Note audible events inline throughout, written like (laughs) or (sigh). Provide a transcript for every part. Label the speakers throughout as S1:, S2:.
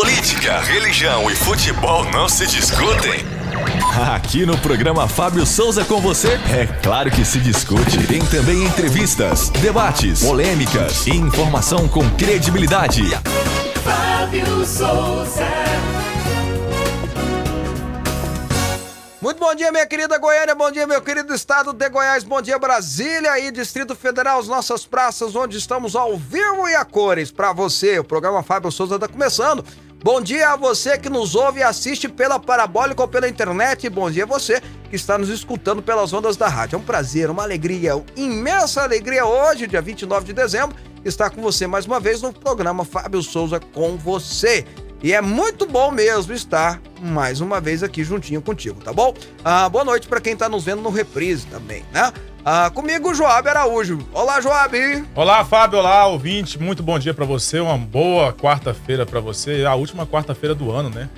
S1: Política, religião e futebol não se discutem? Aqui no programa Fábio Souza com você, é claro que se discute. Tem também entrevistas, debates, polêmicas e informação com credibilidade. Fábio Souza.
S2: Muito bom dia, minha querida Goiânia, bom dia, meu querido estado de Goiás, bom dia, Brasília e Distrito Federal, as nossas praças, onde estamos ao vivo e a cores para você. O programa Fábio Souza está começando. Bom dia a você que nos ouve e assiste pela parabólica ou pela internet. Bom dia a você que está nos escutando pelas ondas da rádio. É um prazer, uma alegria, uma imensa alegria hoje, dia 29 de dezembro, estar com você mais uma vez no programa Fábio Souza com você. E é muito bom mesmo estar mais uma vez aqui juntinho contigo, tá bom? Ah, boa noite para quem tá nos vendo no reprise também, né? Ah, comigo, Joab Araújo. Olá, Joab.
S3: Olá, Fábio. Olá, ouvinte. Muito bom dia para você. Uma boa quarta-feira para você. A última quarta-feira do ano, né?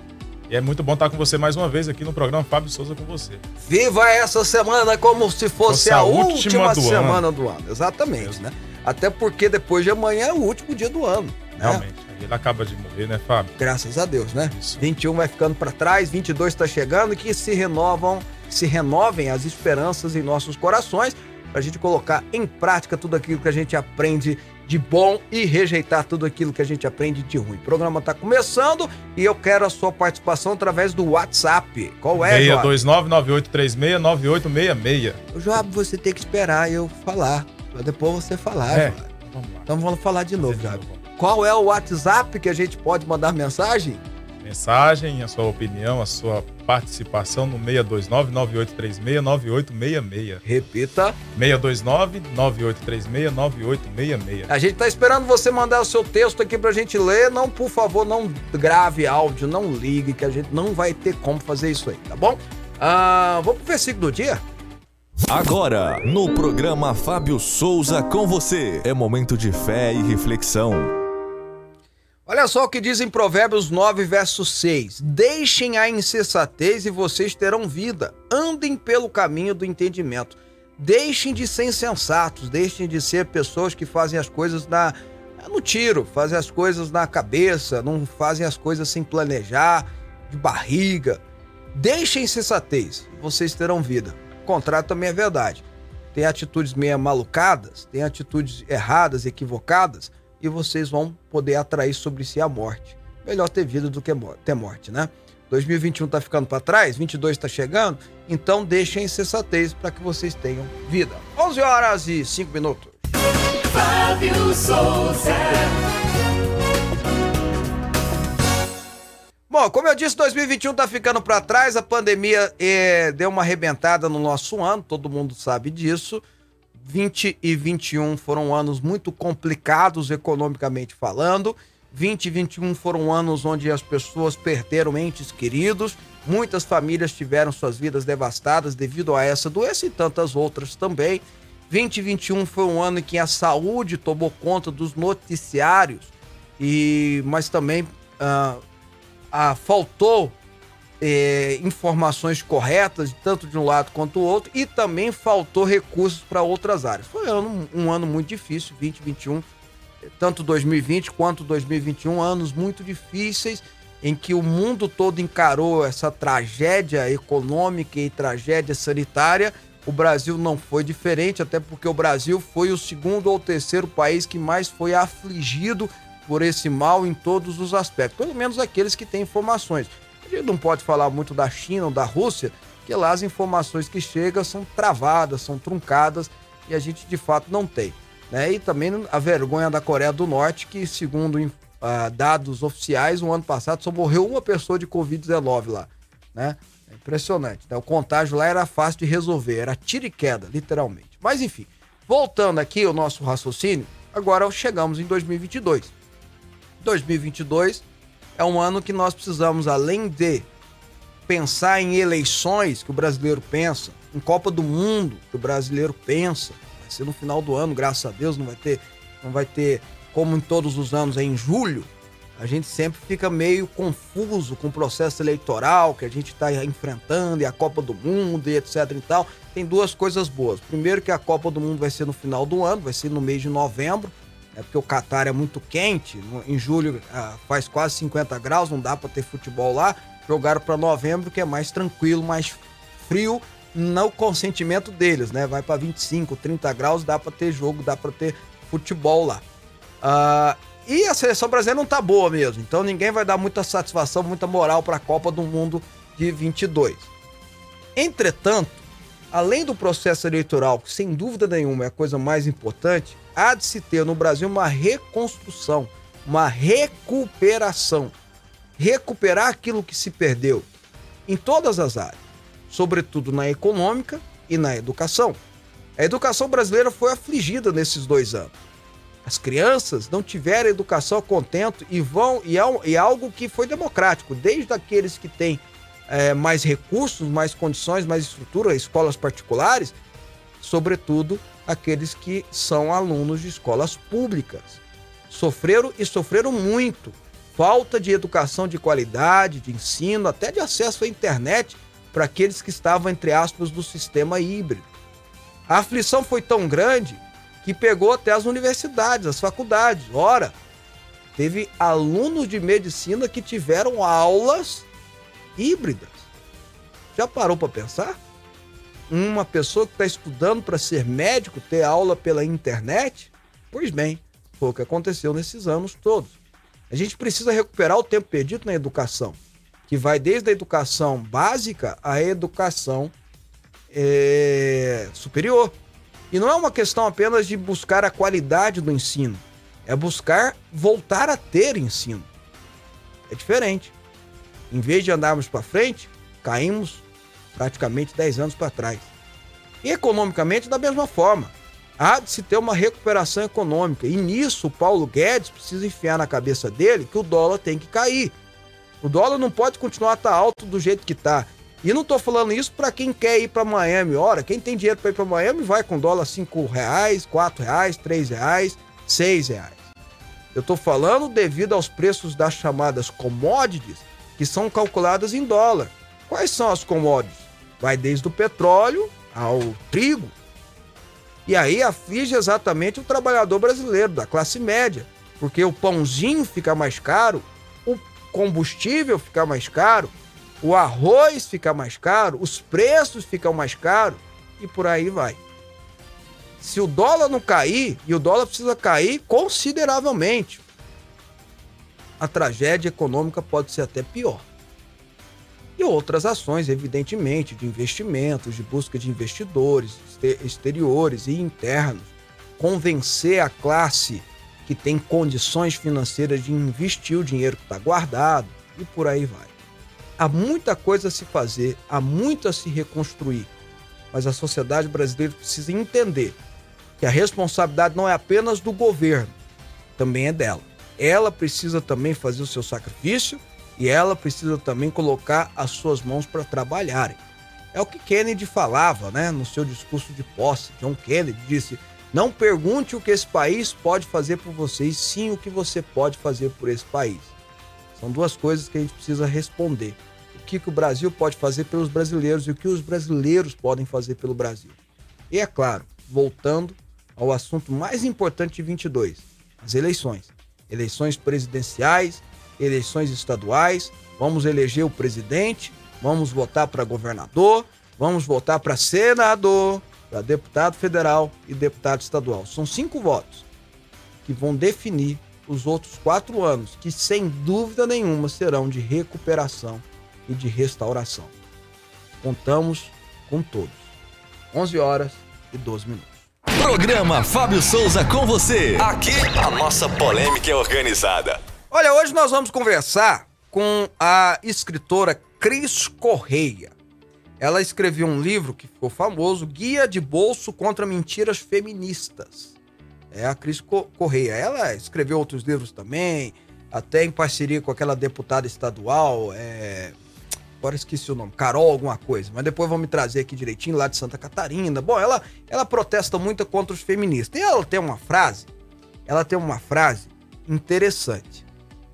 S3: E é muito bom estar com você mais uma vez aqui no programa Fábio Souza com você.
S2: Viva essa semana como se fosse, fosse a, a, última, do semana ano. do ano. Exatamente, né? Até porque depois de amanhã é o último dia do ano.
S3: Né? Realmente. Ele acaba de morrer, né, Fábio?
S2: Graças a Deus, né? Isso. 21 vai ficando para trás, 22 está chegando que se renovam, se renovem as esperanças em nossos corações para a gente colocar em prática tudo aquilo que a gente aprende de bom e rejeitar tudo aquilo que a gente aprende de ruim. O programa está começando e eu quero a sua participação através do WhatsApp. Qual é,
S3: 62998369866.
S2: O Joab, você tem que esperar eu falar, para depois você falar, é. Vamos lá. Então vamos falar de novo, Joab. Qual é o WhatsApp que a gente pode mandar mensagem?
S3: Mensagem, a sua opinião, a sua participação no 629-9836-9866.
S2: Repita.
S3: 629-9836-9866.
S2: A gente tá esperando você mandar o seu texto aqui pra gente ler. Não, por favor, não grave áudio, não ligue, que a gente não vai ter como fazer isso aí, tá bom? Ah, vamos pro versículo do dia?
S1: Agora, no programa Fábio Souza com você, é momento de fé e reflexão.
S2: Olha só o que diz em Provérbios 9, verso 6: Deixem a insensatez e vocês terão vida. Andem pelo caminho do entendimento. Deixem de ser insensatos, deixem de ser pessoas que fazem as coisas na, no tiro, fazem as coisas na cabeça, não fazem as coisas sem planejar, de barriga. Deixem insensatez, vocês terão vida. O contrário também é verdade. Tem atitudes meio malucadas, tem atitudes erradas, equivocadas e vocês vão poder atrair sobre si a morte. Melhor ter vida do que ter morte, né? 2021 está ficando para trás, 22 está chegando, então deixem insensatez para que vocês tenham vida. 11 horas e 5 minutos. Fábio Souza. Bom, como eu disse, 2021 está ficando para trás, a pandemia eh, deu uma arrebentada no nosso ano, todo mundo sabe disso. 20 e 21 foram anos muito complicados economicamente falando. 20 e 21 foram anos onde as pessoas perderam entes queridos, muitas famílias tiveram suas vidas devastadas devido a essa doença e tantas outras também. 20 e 21 foi um ano em que a saúde tomou conta dos noticiários, e mas também ah, ah, faltou é, informações corretas, tanto de um lado quanto do outro, e também faltou recursos para outras áreas. Foi um ano, um ano muito difícil, 2021, tanto 2020 quanto 2021, anos muito difíceis em que o mundo todo encarou essa tragédia econômica e tragédia sanitária. O Brasil não foi diferente, até porque o Brasil foi o segundo ou terceiro país que mais foi afligido por esse mal em todos os aspectos, pelo menos aqueles que têm informações. A gente não pode falar muito da China ou da Rússia, que lá as informações que chegam são travadas, são truncadas e a gente de fato não tem. Né? E também a vergonha da Coreia do Norte, que segundo uh, dados oficiais, o ano passado só morreu uma pessoa de Covid-19 lá. Né? É impressionante. Né? O contágio lá era fácil de resolver, era tiro e queda, literalmente. Mas enfim, voltando aqui ao nosso raciocínio, agora chegamos em 2022. 2022 é um ano que nós precisamos, além de pensar em eleições que o brasileiro pensa, em Copa do Mundo que o brasileiro pensa, vai ser no final do ano, graças a Deus, não vai ter, não vai ter como em todos os anos é em julho. A gente sempre fica meio confuso com o processo eleitoral que a gente está enfrentando e a Copa do Mundo e etc e tal. Tem duas coisas boas. Primeiro que a Copa do Mundo vai ser no final do ano, vai ser no mês de novembro, é porque o Catar é muito quente, em julho ah, faz quase 50 graus, não dá para ter futebol lá. Jogaram para novembro, que é mais tranquilo, mais frio, no consentimento deles, né? Vai para 25, 30 graus, dá para ter jogo, dá para ter futebol lá. Ah, e a seleção brasileira não tá boa mesmo, então ninguém vai dar muita satisfação, muita moral para a Copa do Mundo de 22. Entretanto, além do processo eleitoral, que sem dúvida nenhuma é a coisa mais importante, há de se ter no Brasil uma reconstrução, uma recuperação. Recuperar aquilo que se perdeu em todas as áreas, sobretudo na econômica e na educação. A educação brasileira foi afligida nesses dois anos. As crianças não tiveram educação a contento e vão é, e é algo que foi democrático, desde aqueles que têm é, mais recursos, mais condições, mais estrutura, escolas particulares, sobretudo aqueles que são alunos de escolas públicas. Sofreram e sofreram muito. Falta de educação de qualidade, de ensino, até de acesso à internet para aqueles que estavam, entre aspas, do sistema híbrido. A aflição foi tão grande que pegou até as universidades, as faculdades. Ora, teve alunos de medicina que tiveram aulas híbridas. Já parou para pensar? Uma pessoa que está estudando para ser médico ter aula pela internet? Pois bem, foi o que aconteceu nesses anos todos. A gente precisa recuperar o tempo perdido na educação, que vai desde a educação básica à educação é, superior. E não é uma questão apenas de buscar a qualidade do ensino, é buscar voltar a ter ensino. É diferente. Em vez de andarmos para frente, caímos praticamente 10 anos para trás. E economicamente, da mesma forma. Há de se ter uma recuperação econômica. E nisso, o Paulo Guedes precisa enfiar na cabeça dele que o dólar tem que cair. O dólar não pode continuar a estar tá alto do jeito que está. E não estou falando isso para quem quer ir para Miami. Ora, quem tem dinheiro para ir para Miami vai com dólar 5 reais, 4 reais, 3 reais, 6 reais. Eu estou falando devido aos preços das chamadas commodities que são calculadas em dólar. Quais são as commodities? Vai desde o petróleo ao trigo. E aí aflige exatamente o trabalhador brasileiro, da classe média, porque o pãozinho fica mais caro, o combustível fica mais caro, o arroz fica mais caro, os preços ficam mais caros e por aí vai. Se o dólar não cair, e o dólar precisa cair consideravelmente, a tragédia econômica pode ser até pior. E outras ações, evidentemente, de investimentos, de busca de investidores exteriores e internos, convencer a classe que tem condições financeiras de investir o dinheiro que está guardado e por aí vai. Há muita coisa a se fazer, há muito a se reconstruir, mas a sociedade brasileira precisa entender que a responsabilidade não é apenas do governo, também é dela. Ela precisa também fazer o seu sacrifício e ela precisa também colocar as suas mãos para trabalharem. É o que Kennedy falava, né, no seu discurso de posse. John Kennedy disse: "Não pergunte o que esse país pode fazer por vocês, sim o que você pode fazer por esse país". São duas coisas que a gente precisa responder que, que o Brasil pode fazer pelos brasileiros e o que os brasileiros podem fazer pelo Brasil. E é claro, voltando ao assunto mais importante de 22, as eleições. Eleições presidenciais, eleições estaduais, vamos eleger o presidente, vamos votar para governador, vamos votar para senador, para deputado federal e deputado estadual. São cinco votos que vão definir os outros quatro anos, que sem dúvida nenhuma serão de recuperação e de restauração. Contamos com todos. 11 horas e 12 minutos.
S1: Programa Fábio Souza com você. Aqui a nossa polêmica é organizada.
S2: Olha, hoje nós vamos conversar com a escritora Cris Correia. Ela escreveu um livro que ficou famoso, Guia de Bolso contra Mentiras Feministas. É a Cris Correia. Ela escreveu outros livros também, até em parceria com aquela deputada estadual, é, agora esqueci o nome, Carol alguma coisa, mas depois vão me trazer aqui direitinho, lá de Santa Catarina. Bom, ela, ela protesta muito contra os feministas. E ela tem uma frase, ela tem uma frase interessante.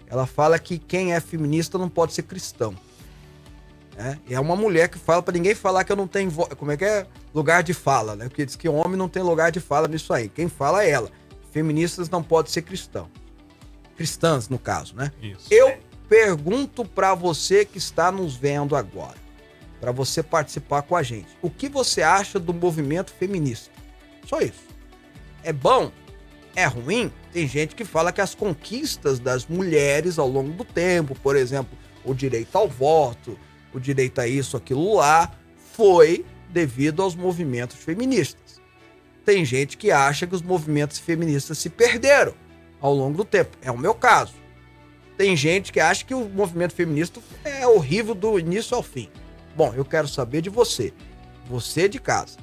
S2: Ela fala que quem é feminista não pode ser cristão. É, é uma mulher que fala para ninguém falar que eu não tenho. Como é que é? Lugar de fala, né? Porque diz que homem não tem lugar de fala nisso aí. Quem fala é ela. Feministas não podem ser cristãos. Cristãs, no caso, né?
S3: Isso.
S2: Eu pergunto para você que está nos vendo agora, para você participar com a gente. O que você acha do movimento feminista? Só isso. É bom? É ruim? Tem gente que fala que as conquistas das mulheres ao longo do tempo, por exemplo, o direito ao voto, o direito a isso, aquilo lá, foi devido aos movimentos feministas. Tem gente que acha que os movimentos feministas se perderam ao longo do tempo. É o meu caso. Tem gente que acha que o movimento feminista é horrível do início ao fim. Bom, eu quero saber de você. Você de casa.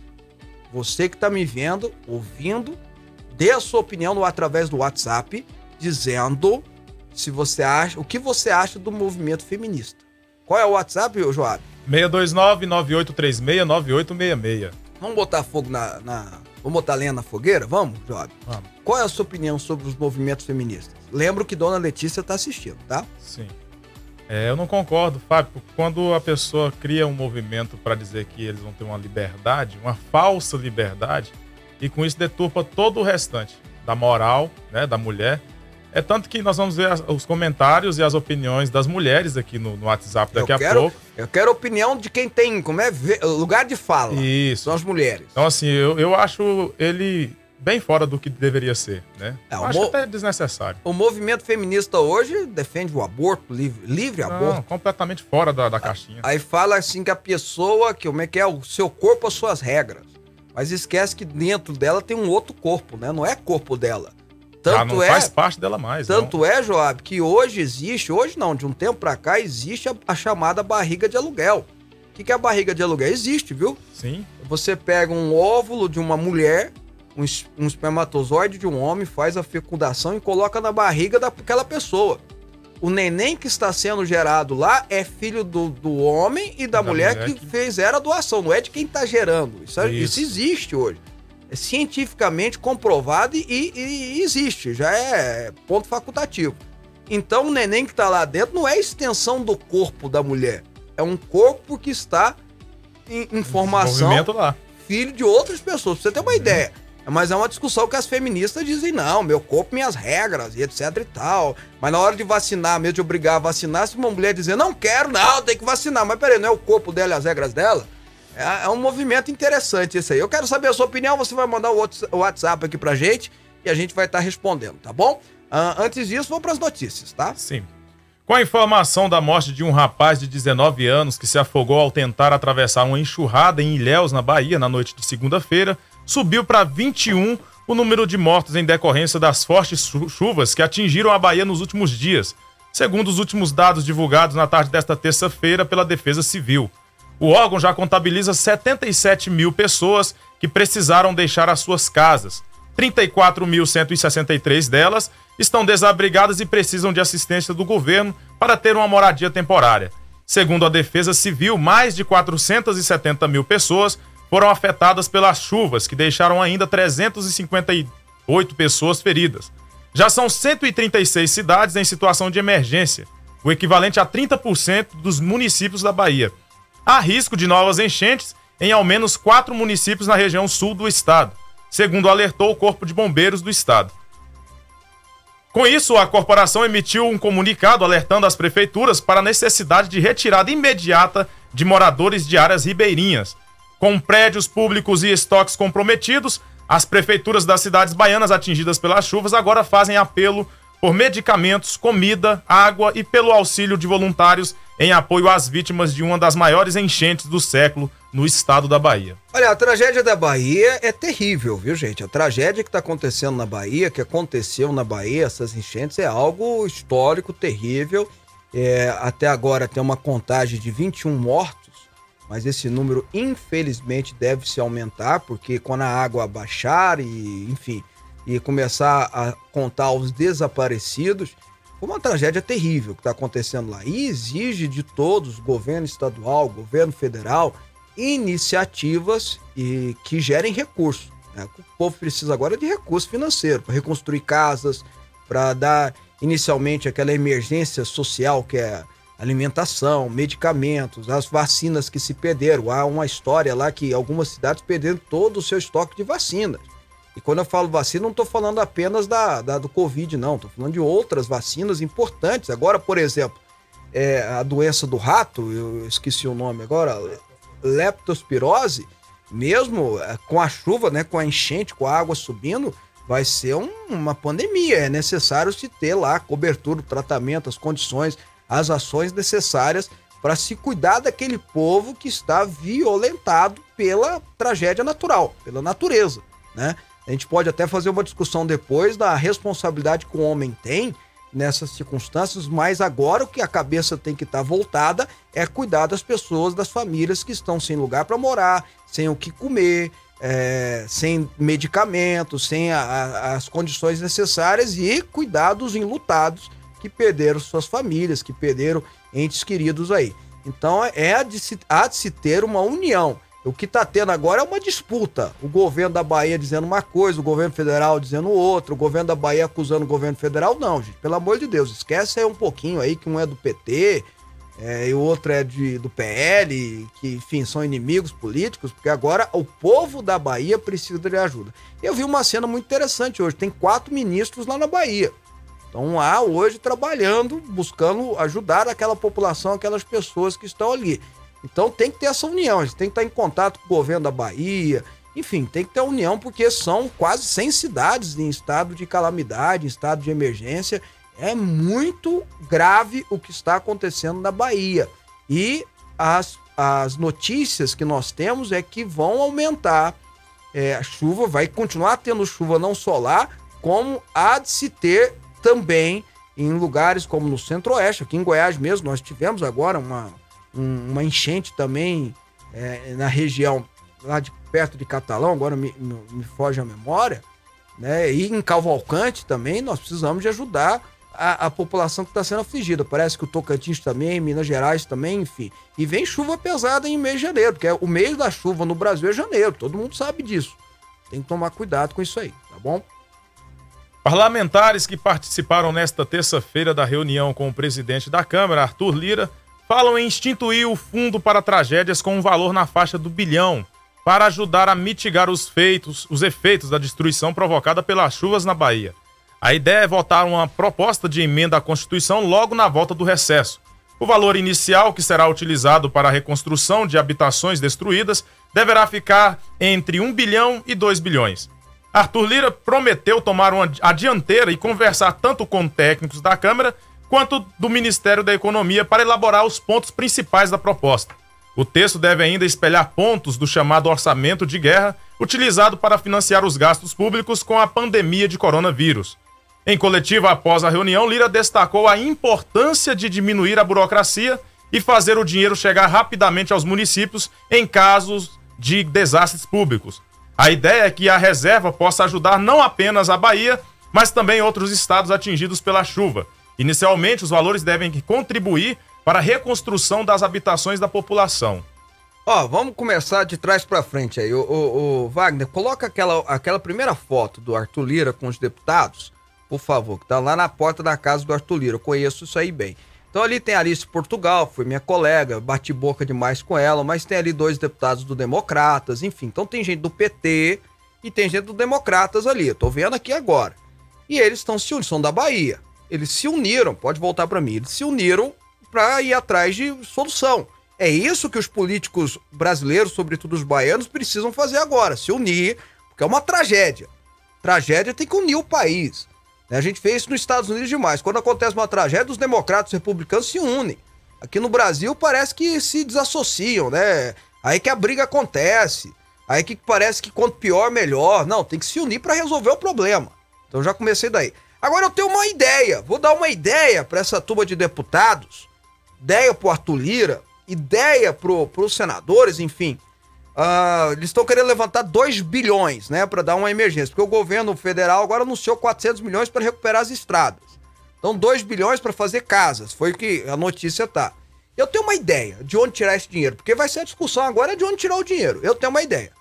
S2: Você que está me vendo, ouvindo, dê a sua opinião no, através do WhatsApp, dizendo se você acha, o que você acha do movimento feminista. Qual é o WhatsApp, Joab?
S3: 629-9836-9866.
S2: Vamos botar fogo na, na, Vamos botar lenha na fogueira? Vamos, Joab?
S3: Vamos.
S2: Qual é a sua opinião sobre os movimentos feministas? Lembro que Dona Letícia está assistindo, tá?
S3: Sim. É, eu não concordo, Fábio. Quando a pessoa cria um movimento para dizer que eles vão ter uma liberdade, uma falsa liberdade, e com isso deturpa todo o restante da moral né, da mulher. É tanto que nós vamos ver as- os comentários e as opiniões das mulheres aqui no, no WhatsApp daqui
S2: eu
S3: a
S2: quero,
S3: pouco.
S2: Eu quero a opinião de quem tem, como é, lugar de fala.
S3: Isso.
S2: São as mulheres.
S3: Então, assim, eu, eu acho ele bem fora do que deveria ser, né?
S2: É,
S3: acho
S2: mo-
S3: até desnecessário.
S2: O movimento feminista hoje defende o aborto, livre, livre aborto.
S3: Não, completamente fora da, da caixinha.
S2: Aí fala assim que a pessoa, que como é que é, o seu corpo, as suas regras. Mas esquece que dentro dela tem um outro corpo, né? Não é corpo dela.
S3: Já
S2: Tanto
S3: não
S2: é,
S3: faz parte dela mais.
S2: tanto é, Joab, que hoje existe, hoje não, de um tempo pra cá existe a, a chamada barriga de aluguel. O que, que é a barriga de aluguel? Existe, viu?
S3: Sim,
S2: Você pega um óvulo de uma mulher, um, um espermatozoide de um homem, faz a fecundação e coloca na barriga daquela pessoa. O neném que está sendo gerado lá é filho do, do homem e da,
S3: Da
S2: mulher,
S3: mulher
S2: que,
S3: que-
S2: fizeram a doação, não é de quem está gerando. Isso, é-
S3: Isso.
S2: isso existe hoje. Cientificamente comprovado e, e- e existe, já é ponto facultativo. Então o neném que está lá dentro não é extensão do corpo da mulher, é um corpo que está em, em formação filho de outras pessoas, pra você ter uma ideia. Mas é uma discussão que as feministas dizem, não, meu corpo, minhas regras, e etc e tal. Mas na hora de vacinar, mesmo de obrigar a vacinar, se uma mulher dizer, não quero, não, tem que vacinar. Mas peraí, não é o corpo dela e as regras dela? É, é um movimento interessante esse aí. Eu quero saber a sua opinião, você vai mandar o whats- o WhatsApp aqui pra gente e a gente vai estar respondendo, tá bom? Ah, antes disso, vamos pras notícias, tá?
S3: Sim. Com a informação da morte de um rapaz de 19 anos que se afogou ao tentar atravessar uma enxurrada em Ilhéus, na Bahia, na noite de segunda-feira, subiu para 21 o número de mortos em decorrência das fortes chu- chuvas que atingiram a Bahia nos últimos dias, segundo os últimos dados divulgados na tarde desta terça-feira pela Defesa Civil. O órgão já contabiliza 77 mil pessoas que precisaram deixar as suas casas. 34.163 delas estão desabrigadas e precisam de assistência do governo para ter uma moradia temporária. Segundo a Defesa Civil, mais de 470 mil pessoas foram afetadas pelas chuvas, que deixaram ainda 358 pessoas feridas. Já são 136 cidades em situação de emergência, o equivalente a 30% dos municípios da Bahia. Há risco de novas enchentes em ao menos quatro municípios na região sul do estado, segundo alertou o Corpo de Bombeiros do estado. Com isso, a corporação emitiu um comunicado alertando as prefeituras para a necessidade de retirada imediata de moradores de áreas ribeirinhas. Com prédios públicos e estoques comprometidos, as prefeituras das cidades baianas atingidas pelas chuvas agora fazem apelo por medicamentos, comida, água e pelo auxílio de voluntários em apoio às vítimas de uma das maiores enchentes do século no estado da Bahia.
S2: Olha, a tragédia da Bahia é terrível, viu, gente? A tragédia que está acontecendo na Bahia, que aconteceu na Bahia, essas enchentes, é algo histórico, terrível. É, até agora tem uma contagem de 21 mortos, mas esse número, infelizmente, deve se aumentar, porque quando a água baixar e, enfim, e começar a contar os desaparecidos, foi uma tragédia terrível que está acontecendo lá. E exige de todos, governo estadual, governo federal, iniciativas e que gerem recursos. né? O povo precisa agora de recurso financeiro para reconstruir casas, para dar inicialmente aquela emergência social que é alimentação, medicamentos, as vacinas que se perderam. Há uma história lá que algumas cidades perderam todo o seu estoque de vacinas. E quando eu falo vacina, não estou falando apenas da, da, do Covid, não. Estou falando de outras vacinas importantes. Agora, por exemplo, é, a doença do rato, eu esqueci o nome agora, leptospirose, mesmo é, com a chuva, né, com a enchente, com a água subindo, vai ser um, uma pandemia. É necessário se ter lá cobertura, o tratamento, as condições, as ações necessárias para se cuidar daquele povo que está violentado pela tragédia natural, pela natureza, né? A gente pode até fazer uma discussão depois da responsabilidade que o homem tem nessas circunstâncias, mas agora o que a cabeça tem que estar tá voltada é cuidar das pessoas, das famílias que estão sem lugar para morar, sem o que comer, é, sem medicamentos, sem a, a, as condições necessárias e cuidar dos enlutados que perderam suas famílias, que perderam entes queridos aí. Então é a de se, há de se ter uma união o que está tendo agora é uma disputa. O governo da Bahia dizendo uma coisa, o governo federal dizendo outra, o governo da Bahia acusando o governo federal. Não, gente, pelo amor de Deus, esquece aí um pouquinho aí que um é do PT é, e o outro é de, do PL, que, enfim, são inimigos políticos, porque agora o povo da Bahia precisa de ajuda. Eu vi uma cena muito interessante hoje: tem quatro ministros lá na Bahia. Estão lá hoje trabalhando, buscando ajudar aquela população, aquelas pessoas que estão ali. Então tem que ter essa união, a gente tem que estar em contato com o governo da Bahia, enfim, tem que ter união porque são quase 100 cidades em estado de calamidade, em estado de emergência. É muito grave o que está acontecendo na Bahia. E as, as notícias que nós temos é que vão aumentar. É, a chuva vai continuar tendo chuva não só lá, como há de se ter também em lugares como no Centro-Oeste, aqui em Goiás mesmo, nós tivemos agora uma, um, uma enchente também é, na região lá de perto de Catalão, agora me, me, me, foge a memória, né? E em Calvalcante também nós precisamos de ajudar a, a população que está sendo afligida. Parece que o Tocantins também, Minas Gerais também, enfim. E vem chuva pesada em mês de janeiro, porque é o mês da chuva no Brasil é janeiro, todo mundo sabe disso. Tem que tomar cuidado com isso aí, tá bom?
S3: Parlamentares que participaram nesta terça-feira da reunião com o presidente da Câmara, Arthur Lira, falam em instituir o fundo para tragédias com um valor na faixa do bilhão para ajudar a mitigar os, feitos, os efeitos da destruição provocada pelas chuvas na Bahia. A ideia é votar uma proposta de emenda à Constituição logo na volta do recesso. O valor inicial que será utilizado para a reconstrução de habitações destruídas deverá ficar entre 1 bilhão e 2 bilhões. Arthur Lira prometeu tomar uma, a dianteira e conversar tanto com técnicos da Câmara quanto do Ministério da Economia para elaborar os pontos principais da proposta. O texto deve ainda espelhar pontos do chamado orçamento de guerra, utilizado para financiar os gastos públicos com a pandemia de coronavírus. Em coletiva após a reunião, Lira destacou a importância de diminuir a burocracia e fazer o dinheiro chegar rapidamente aos municípios em casos de desastres públicos. A ideia é que a reserva possa ajudar não apenas a Bahia, mas também outros estados atingidos pela chuva, Inicialmente, os valores devem contribuir para a reconstrução das habitações da população.
S2: Ó, vamos começar de trás para frente aí. O, o, o, Wagner, coloca aquela, aquela primeira foto do Arthur Lira com os deputados, por favor, que tá lá na porta da casa do Arthur Lira. Eu conheço isso aí bem. Então ali tem Alice Portugal, foi minha colega, bati boca demais com ela, mas tem ali dois deputados do Democratas, enfim. Então tem gente do PT e tem gente do Democratas ali. Eu tô vendo aqui agora. E eles estão se unindo, são da Bahia. Eles se uniram, pode voltar para mim, eles se uniram para ir atrás de solução. É isso que os políticos brasileiros, sobretudo os baianos, precisam fazer agora, se unir, porque é uma tragédia. Tragédia tem que unir o país. A gente fez isso nos Estados Unidos demais. Quando acontece uma tragédia, os democratas e os republicanos se unem. Aqui no Brasil parece que se desassociam, né? Aí que a briga acontece. Aí que parece que quanto pior, melhor. Não, tem que se unir para resolver o problema. Então já comecei daí. Agora eu tenho uma ideia. Vou dar uma ideia para essa turma de deputados, ideia pro Arthur Lira, ideia pro, pros senadores, enfim. Uh, eles estão querendo levantar 2 bilhões, né, para dar uma emergência, porque o governo federal agora anunciou 400 milhões para recuperar as estradas. Então 2 bilhões para fazer casas, foi o que a notícia tá. Eu tenho uma ideia de onde tirar esse dinheiro, porque vai ser a discussão agora é de onde tirar o dinheiro. Eu tenho uma ideia.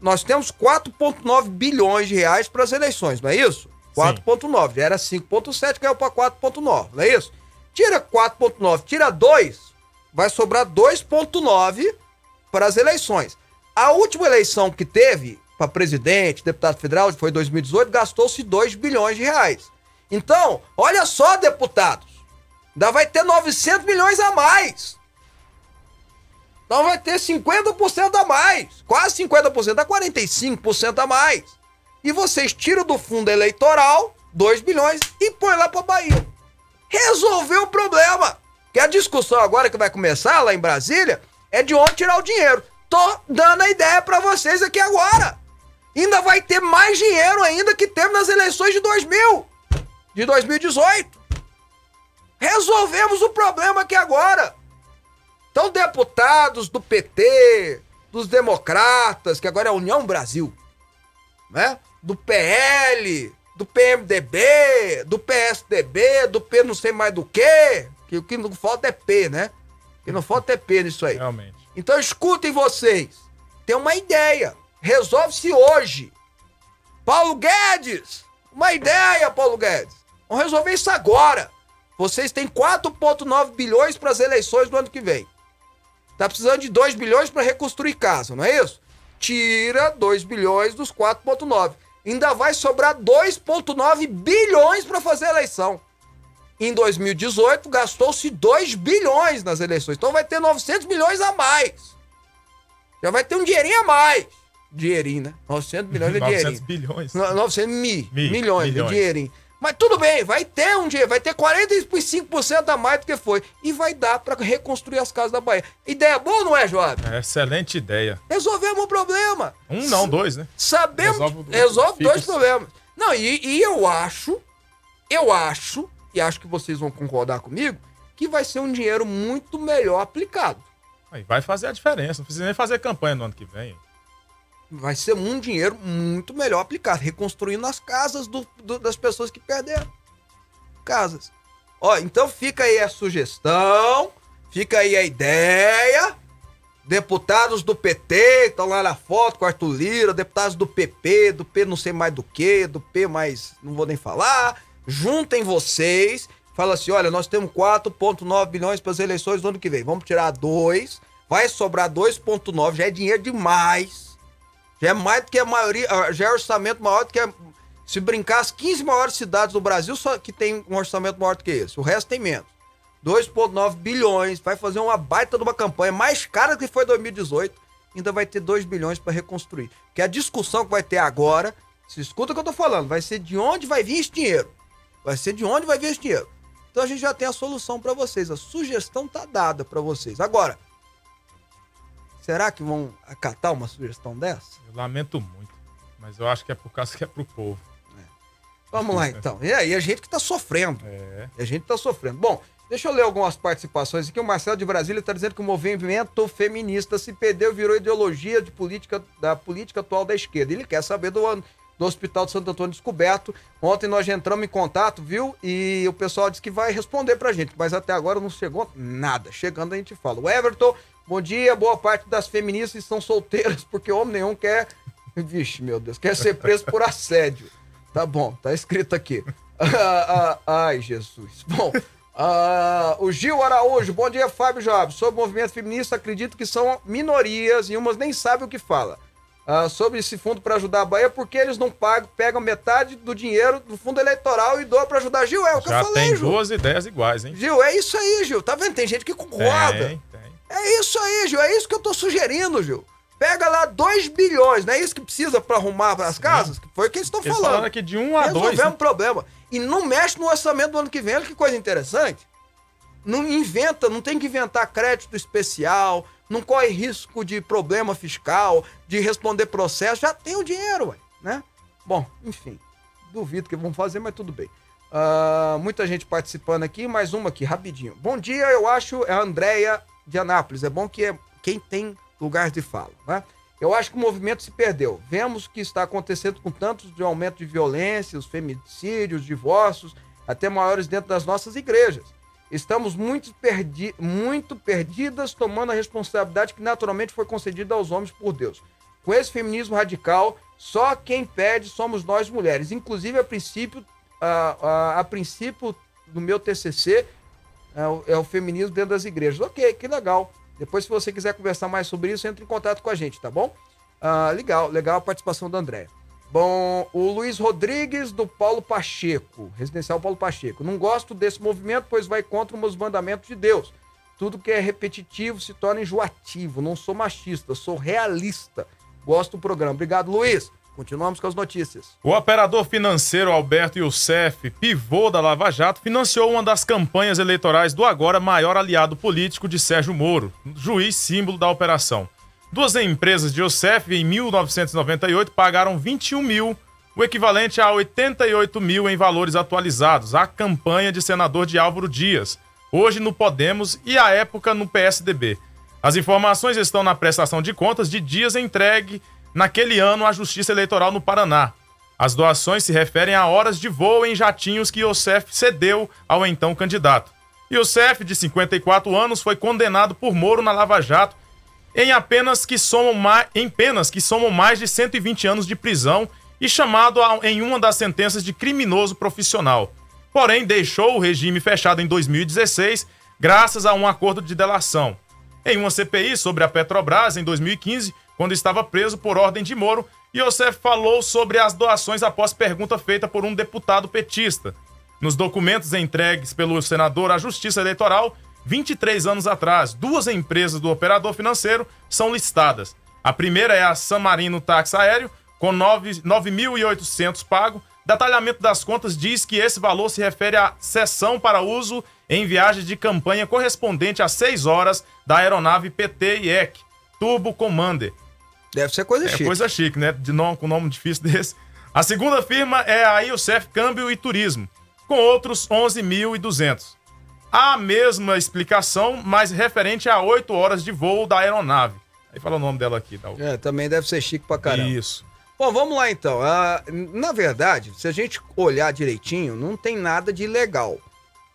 S2: Nós temos 4,9 bilhões de reais para as eleições, não é isso? 4.9. Já era 5.7, caiu para 4.9, não é isso? Tira 4.9, tira 2, vai sobrar 2.9 para as eleições. A última eleição que teve, para presidente, deputado federal, foi 2018, gastou-se 2 bilhões de reais. Então, olha só, deputados, ainda vai ter 900 milhões a mais. Então vai ter 50% a mais, quase 50%, dá 45% a mais. E vocês tiram do fundo eleitoral 2 bilhões e põe lá para Bahia. Resolveu o problema. Que a discussão agora que vai começar lá em Brasília é de onde tirar o dinheiro. Tô dando a ideia para vocês aqui agora. Ainda vai ter mais dinheiro ainda que teve nas eleições de 2000, de 2018. Resolvemos o problema aqui agora. Então, deputados do PT, dos democratas, que agora é a União Brasil, né? Do PL, do PMDB, do PSDB, do P não sei mais do que, que o que não falta é P, né? O que não falta é P nisso aí.
S3: Realmente.
S2: Então escutem vocês. Tem uma ideia. Resolve-se hoje. Paulo Guedes! Uma ideia, Paulo Guedes. Vamos resolver isso agora. Vocês têm 4,9 bilhões para as eleições do ano que vem. Tá precisando de 2 bilhões para reconstruir casa, não é isso? Tira 2 bilhões dos 4,9. Ainda vai sobrar 2,9 bilhões para fazer a eleição. Em 2018, gastou-se 2 bilhões nas eleições. Então vai ter 900 milhões a mais. Já vai ter um dinheirinho a mais. Dinheirinho, né? 900 milhões (laughs) de
S3: 900
S2: dinheirinho.
S3: bilhões.
S2: No- 900 mi,
S3: Mi,
S2: milhões, de
S3: milhões.
S2: dinheirinho. Mas tudo bem, vai ter um dinheiro, vai ter 45% a mais do que foi. E vai dar para reconstruir as casas da Bahia. Ideia boa, não é, Joab?
S3: É, excelente ideia.
S2: Resolvemos o problema.
S3: Um não, dois, né?
S2: Sabemos.
S3: Resolve
S2: Resolve, dois problemas. Não, e, e eu acho, eu acho, e acho que vocês vão concordar comigo, que vai ser um dinheiro muito melhor aplicado.
S3: Aí vai fazer a diferença. Não precisa nem fazer campanha no ano que vem.
S2: Vai ser um dinheiro muito melhor aplicado, reconstruindo as casas do- do- das pessoas que perderam. Casas. Ó, então fica aí a sugestão, fica aí a ideia. Deputados do PT, estão lá na foto com Arthur Lira, deputados do PP, do P não sei mais do que, do P mais não vou nem falar. Juntem vocês, fala assim: olha, nós temos 4,9 bilhões para as eleições do ano que vem. Vamos tirar 2, vai sobrar 2,9, já é dinheiro demais. Já é mais do que a maioria, ah, já é orçamento maior do que a, se brincar as 15 maiores cidades do Brasil só que tem um orçamento maior do que esse. O resto tem menos. 2,9 bilhões, vai fazer uma baita de uma campanha mais cara do que foi 2018, ainda vai ter 2 bilhões para reconstruir. Que a discussão que vai ter agora, se escuta o que eu tô falando, vai ser de onde vai vir esse dinheiro. Vai ser de onde vai vir esse dinheiro. Então a gente já tem a solução para vocês, a sugestão tá dada para vocês. Agora, será que vão acatar uma sugestão dessa?
S3: Eu lamento muito. Mas eu acho que é por causa que é pro povo.
S2: Vamos lá então. E aí, a gente que tá sofrendo.
S3: É.
S2: A gente tá sofrendo. Bom, deixa eu ler algumas participações aqui. O Marcelo de Brasília está dizendo que o movimento feminista se perdeu, virou ideologia de política, da política atual da esquerda. Ele quer saber do, do Hospital de Santo Antônio Descoberto. Ontem nós já entramos em contato, viu? E o pessoal disse que vai responder pra gente, mas até agora não chegou nada. Chegando a gente fala. O Everton, bom dia. Boa parte das feministas estão solteiras (laughs) porque homem nenhum quer. Vixe, meu Deus, quer ser preso por assédio. Tá bom, tá escrito aqui. Ah, ah, ai, Jesus. Bom, ah, o Gil Araújo, bom dia, Fábio Jobs. Sobre o movimento feminista, acredito que são minorias e umas nem sabem o que fala. Ah, sobre esse fundo para ajudar a Bahia, porque eles não pagam, pegam metade do dinheiro do fundo eleitoral e doam para ajudar. Gil, é o que
S3: Já
S2: eu falei,
S3: tem
S2: Gil.
S3: duas ideias iguais, hein?
S2: Gil, é isso aí, Gil. Tá vendo? Tem gente que concorda.
S3: Tem, tem.
S2: É isso aí, Gil. É isso que eu tô sugerindo, Gil. Pega lá 2 bilhões, não é isso que precisa para arrumar as casas? Que Foi o que eles estão falando.
S3: falando aqui de um a dois.
S2: Resolvemos
S3: né?
S2: o problema. E não mexe no orçamento do ano que vem. Olha que coisa interessante. Não inventa, não tem que inventar crédito especial, não corre risco de problema fiscal, de responder processo. Já tem o dinheiro, ué, né? Bom, enfim. Duvido que vão fazer, mas tudo bem. Ah, muita gente participando aqui, mais uma aqui, rapidinho. Bom dia, eu acho, é a Andréia de Anápolis. É bom que é quem tem lugar de fala, né? Eu acho que o movimento se perdeu. Vemos o que está acontecendo com tantos de aumento de violência, os feminicídios, divórcios, até maiores dentro das nossas igrejas. Estamos muito, perdi muito perdidas, tomando a responsabilidade que naturalmente foi concedida aos homens por Deus. Com esse feminismo radical, só quem perde somos nós mulheres. Inclusive, a princípio, a, a, a princípio do meu TCC, é o, é o feminismo dentro das igrejas. Ok, que legal. Depois, se você quiser conversar mais sobre isso, entre em contato com a gente, tá bom? Ah, legal, legal a participação do André. Bom, o Luiz Rodrigues do Paulo Pacheco, residencial Paulo Pacheco. Não gosto desse movimento, pois vai contra os mandamentos de Deus. Tudo que é repetitivo se torna enjoativo. Não sou machista, sou realista. Gosto do programa. Obrigado, Luiz. Continuamos com as notícias.
S3: O operador financeiro Alberto Youssef, pivô da Lava Jato, financiou uma das campanhas eleitorais do agora maior aliado político de Sérgio Moro, juiz símbolo da operação. Duas empresas de Youssef, em 1998, pagaram 21 mil, o equivalente a 88 mil em valores atualizados, à campanha de senador de Álvaro Dias, hoje no Podemos e à época no PSDB. As informações estão na prestação de contas de Dias entregue naquele ano à Justiça Eleitoral no Paraná. As doações se referem a horas de voo em jatinhos que Youssef cedeu ao então candidato. Youssef, de 54 anos, foi condenado por Moro na Lava Jato em apenas que somam mais, em penas que somam mais de 120 anos de prisão e chamado a, em uma das sentenças de criminoso profissional. Porém, deixou o regime fechado em 2016 graças a um acordo de delação. Em uma CPI sobre a Petrobras em 2015, quando estava preso por ordem de Moro, Youssef falou sobre as doações após pergunta feita por um deputado petista. Nos documentos entregues pelo senador à Justiça Eleitoral, 23 anos atrás, duas empresas do operador financeiro são listadas. A primeira é a San Marino Táxi Aéreo, com 9.800 pago. Detalhamento das contas diz que esse valor se refere à sessão para uso em viagens de campanha correspondente a 6 horas da aeronave PT IEC Turbo Commander,
S2: Deve ser coisa
S3: é
S2: chique.
S3: coisa chique, né? De nome, com nome difícil (laughs) desse. A segunda firma é a IUCF Câmbio e Turismo, com outros 11.200. A mesma explicação, mas referente a 8 horas de voo da aeronave. Aí fala o nome dela aqui. Tá?
S2: É, também deve ser chique pra caramba.
S3: Isso.
S2: Bom, vamos lá então. Ah, na verdade, se a gente olhar direitinho, não tem nada de legal.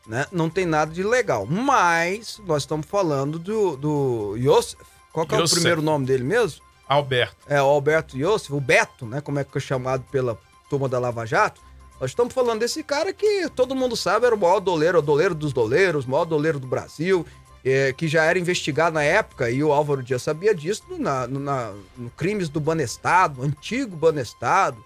S2: Né? Não tem nada de legal. Mas nós estamos falando do, do Yosef. Qual que é
S3: Yosef.
S2: o primeiro nome dele mesmo?
S3: Alberto.
S2: É o Alberto Yosef, o Beto, né? Como é que foi chamado pela turma da Lava Jato. Nós estamos falando desse cara que todo mundo sabe era o maior doleiro, o doleiro dos doleiros, o maior doleiro do Brasil, é, que já era investigado na época, e o Álvaro Dias sabia disso, na, na, no crimes do Banestado, antigo Banestado,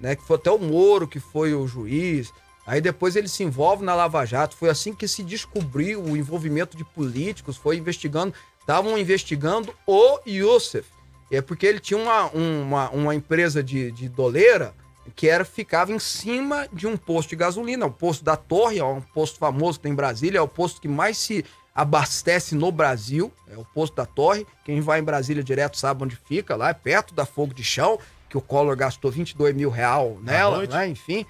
S2: né? Que foi até o Moro que foi o juiz. Aí depois ele se envolve na Lava Jato. Foi assim que se descobriu o envolvimento de políticos, foi investigando, estavam investigando o Youssef. É porque ele tinha uma, uma, uma empresa de, de doleira que era, ficava em cima de um posto de gasolina, o posto da Torre, é um posto famoso que tem em Brasília, é o posto que mais se abastece no Brasil, é o posto da Torre. Quem vai em Brasília direto sabe onde fica, lá é perto da Fogo de Chão, que o Collor gastou 22 mil real nela, né? enfim.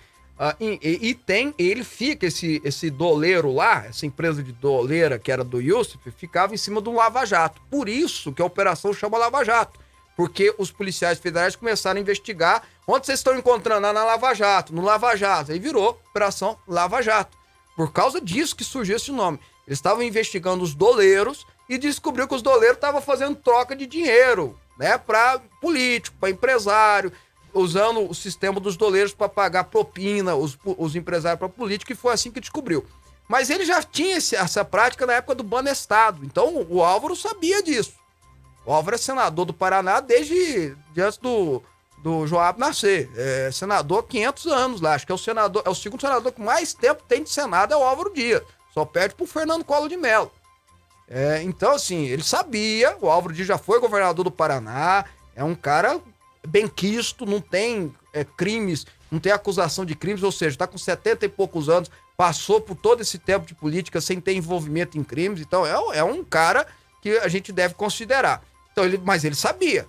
S2: E, e- e tem, ele fica, esse, esse doleiro lá, essa empresa de doleira que era do Yusuf, ficava em cima do Lava Jato. Por isso que a operação chama Lava Jato. Porque os policiais federais começaram a investigar onde vocês estão encontrando Ah, na Lava Jato, no Lava Jato. Aí virou Operação Lava Jato. Por causa disso que surgiu esse nome. Eles estavam investigando os doleiros e descobriu que os doleiros estavam fazendo troca de dinheiro, né, para político, para empresário, usando o sistema dos doleiros para pagar propina, os, os empresários para político, e foi assim que descobriu. Mas ele já tinha esse- essa prática na época do Banestado, então o Álvaro sabia disso. O Álvaro é senador do Paraná desde de antes do, do Joab nascer. É senador há 500 anos lá. Acho que é o senador, é o segundo senador que mais tempo tem de Senado é o Álvaro Dias. Só perde pro Fernando Collor de Mello. É, então, assim, ele sabia, o Álvaro Dias já foi governador do Paraná, é um cara benquisto, não tem é, crimes, não tem acusação de crimes, ou seja, tá com 70 e poucos anos, passou por todo esse tempo de política sem ter envolvimento em crimes, então é, é um cara que a gente deve considerar. Então, ele, mas ele sabia.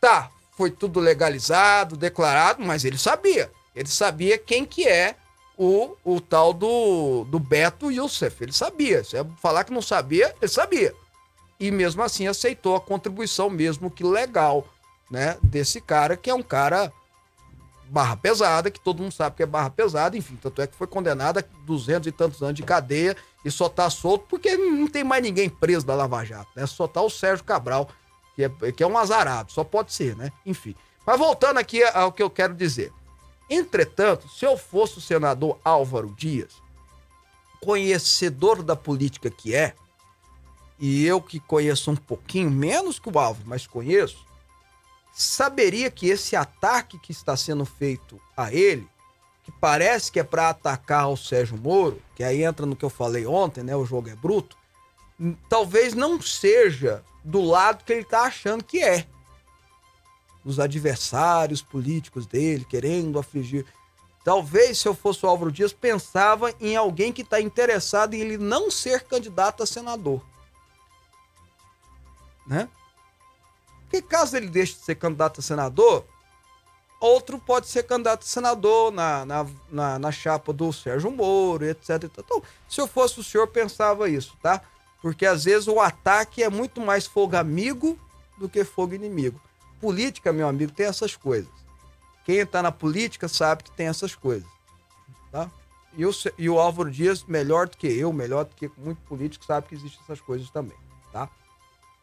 S2: Tá, foi tudo legalizado, declarado, mas ele sabia. Ele sabia quem que é o, o tal do, do Beto Youssef. Ele sabia. Se eu falar que não sabia, ele sabia. E mesmo assim aceitou a contribuição, mesmo que legal, né? Desse cara, que é um cara barra pesada, que todo mundo sabe que é barra pesada, enfim. Tanto é que foi condenado a 200 e tantos anos de cadeia e só tá solto porque não tem mais ninguém preso da Lava Jato, né? Só tá o Sérgio Cabral, que é, que é um azarado, só pode ser, né? Enfim. Mas voltando aqui ao que eu quero dizer. Entretanto, se eu fosse o senador Álvaro Dias, conhecedor da política que é, e eu que conheço um pouquinho menos que o Álvaro, mas conheço, saberia que esse ataque que está sendo feito a ele, que parece que é para atacar o Sérgio Moro, que aí entra no que eu falei ontem, né? O jogo é bruto, talvez não seja do lado que ele está achando que é. Os adversários políticos dele, querendo afligir. Talvez, se eu fosse o Álvaro Dias, pensava em alguém que está interessado em ele não ser candidato a senador. Né? Porque caso ele deixe de ser candidato a senador, outro pode ser candidato a senador na, na, na, na chapa do Sérgio Moro, etc. Então, se eu fosse o senhor, pensava isso, tá? Porque às vezes o ataque é muito mais fogo amigo do que fogo inimigo. Política, meu amigo, tem essas coisas. Quem está na política sabe que tem essas coisas. Tá? E o, e o Álvaro Dias, melhor do que eu, melhor do que muito político, sabe que existem essas coisas também. Tá?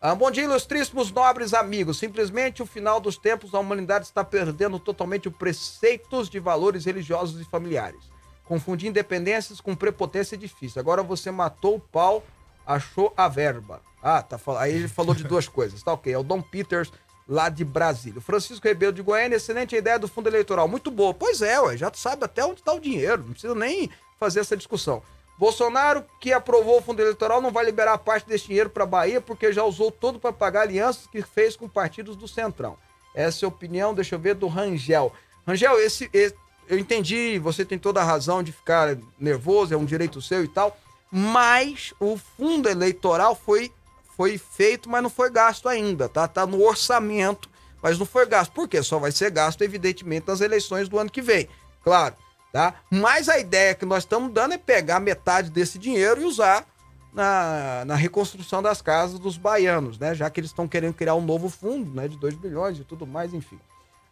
S2: Ah, bom dia, ilustríssimos nobres amigos. Simplesmente o final dos tempos, a humanidade está perdendo totalmente os preceitos de valores religiosos e familiares. Confundir independências com prepotência é difícil. Agora você matou o pau, achou a verba. Ah, tá Aí ele falou de duas (laughs) coisas, tá ok. É o Dom Peters, lá de Brasília. Francisco Ribeiro de Goiânia, excelente ideia do fundo eleitoral. Muito boa. Pois é, ué, já sabe até onde está o dinheiro. Não precisa nem fazer essa discussão. Bolsonaro, que aprovou o fundo eleitoral, não vai liberar parte desse dinheiro para a Bahia porque já usou todo para pagar alianças que fez com partidos do Centrão. Essa é a opinião, deixa eu ver, do Rangel. Rangel, esse, esse, eu entendi, você tem toda a razão de ficar nervoso, é um direito seu e tal, mas o fundo eleitoral foi, foi feito, mas não foi gasto ainda, tá? Tá no orçamento, mas não foi gasto. Por quê? Só vai ser gasto, evidentemente, nas eleições do ano que vem. Claro, tá? Mas a ideia que nós estamos dando é pegar metade desse dinheiro e usar na, na reconstrução das casas dos baianos, né? Já que eles estão querendo criar um novo fundo, né? De 2 bilhões e tudo mais, enfim.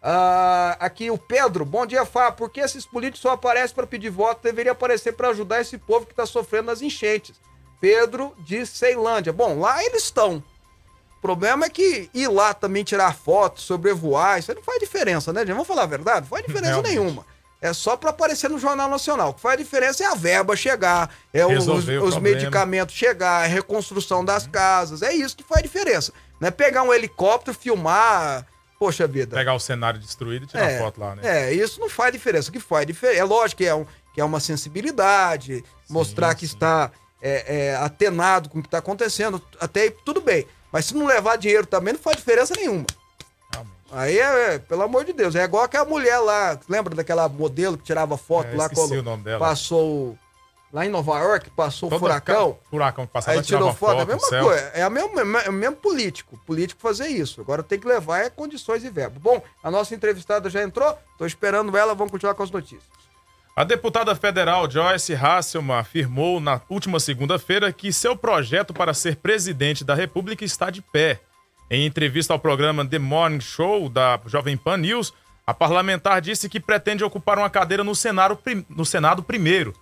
S2: Uh, aqui o Pedro, bom dia, Fá. Por que esses políticos só aparecem para pedir voto? Deveria aparecer para ajudar esse povo que está sofrendo nas enchentes. Pedro de Ceilândia. Bom, lá eles estão. O problema é que ir lá também tirar foto, sobrevoar, isso aí não faz diferença, né, gente? Vamos falar a verdade? Não faz diferença Realmente. nenhuma. É só para aparecer no Jornal Nacional. O que faz diferença é a verba chegar, é os, os medicamentos chegar, é a reconstrução das uhum. casas. É isso que faz diferença. Não é pegar um helicóptero, filmar. Poxa vida.
S3: Pegar o cenário destruído e tirar
S2: é,
S3: foto lá, né?
S2: É, isso não faz diferença. O que faz diferença? É lógico que é, um, que é uma sensibilidade, sim, mostrar sim. que está é, é, atenado com o que está acontecendo. Até aí, tudo bem. Mas se não levar dinheiro também, não faz diferença nenhuma. Aí é, pelo amor de Deus, é igual aquela mulher lá, lembra daquela modelo que tirava foto é, lá quando passou lá em Nova York, passou o furacão.
S3: Furacão que passava
S2: aí tirou foto, foto, é a mesma coisa, é, a mesma, é o mesmo político, político fazer isso. Agora tem que levar é condições e verbo. Bom, a nossa entrevistada já entrou, tô esperando ela, vamos continuar com as notícias.
S3: A deputada federal Joyce Hasselman afirmou na última segunda-feira que seu projeto para ser presidente da República está de pé em entrevista ao programa The Morning Show da Jovem Pan News, a parlamentar disse que pretende ocupar uma cadeira no Senado, no Senado primeiro,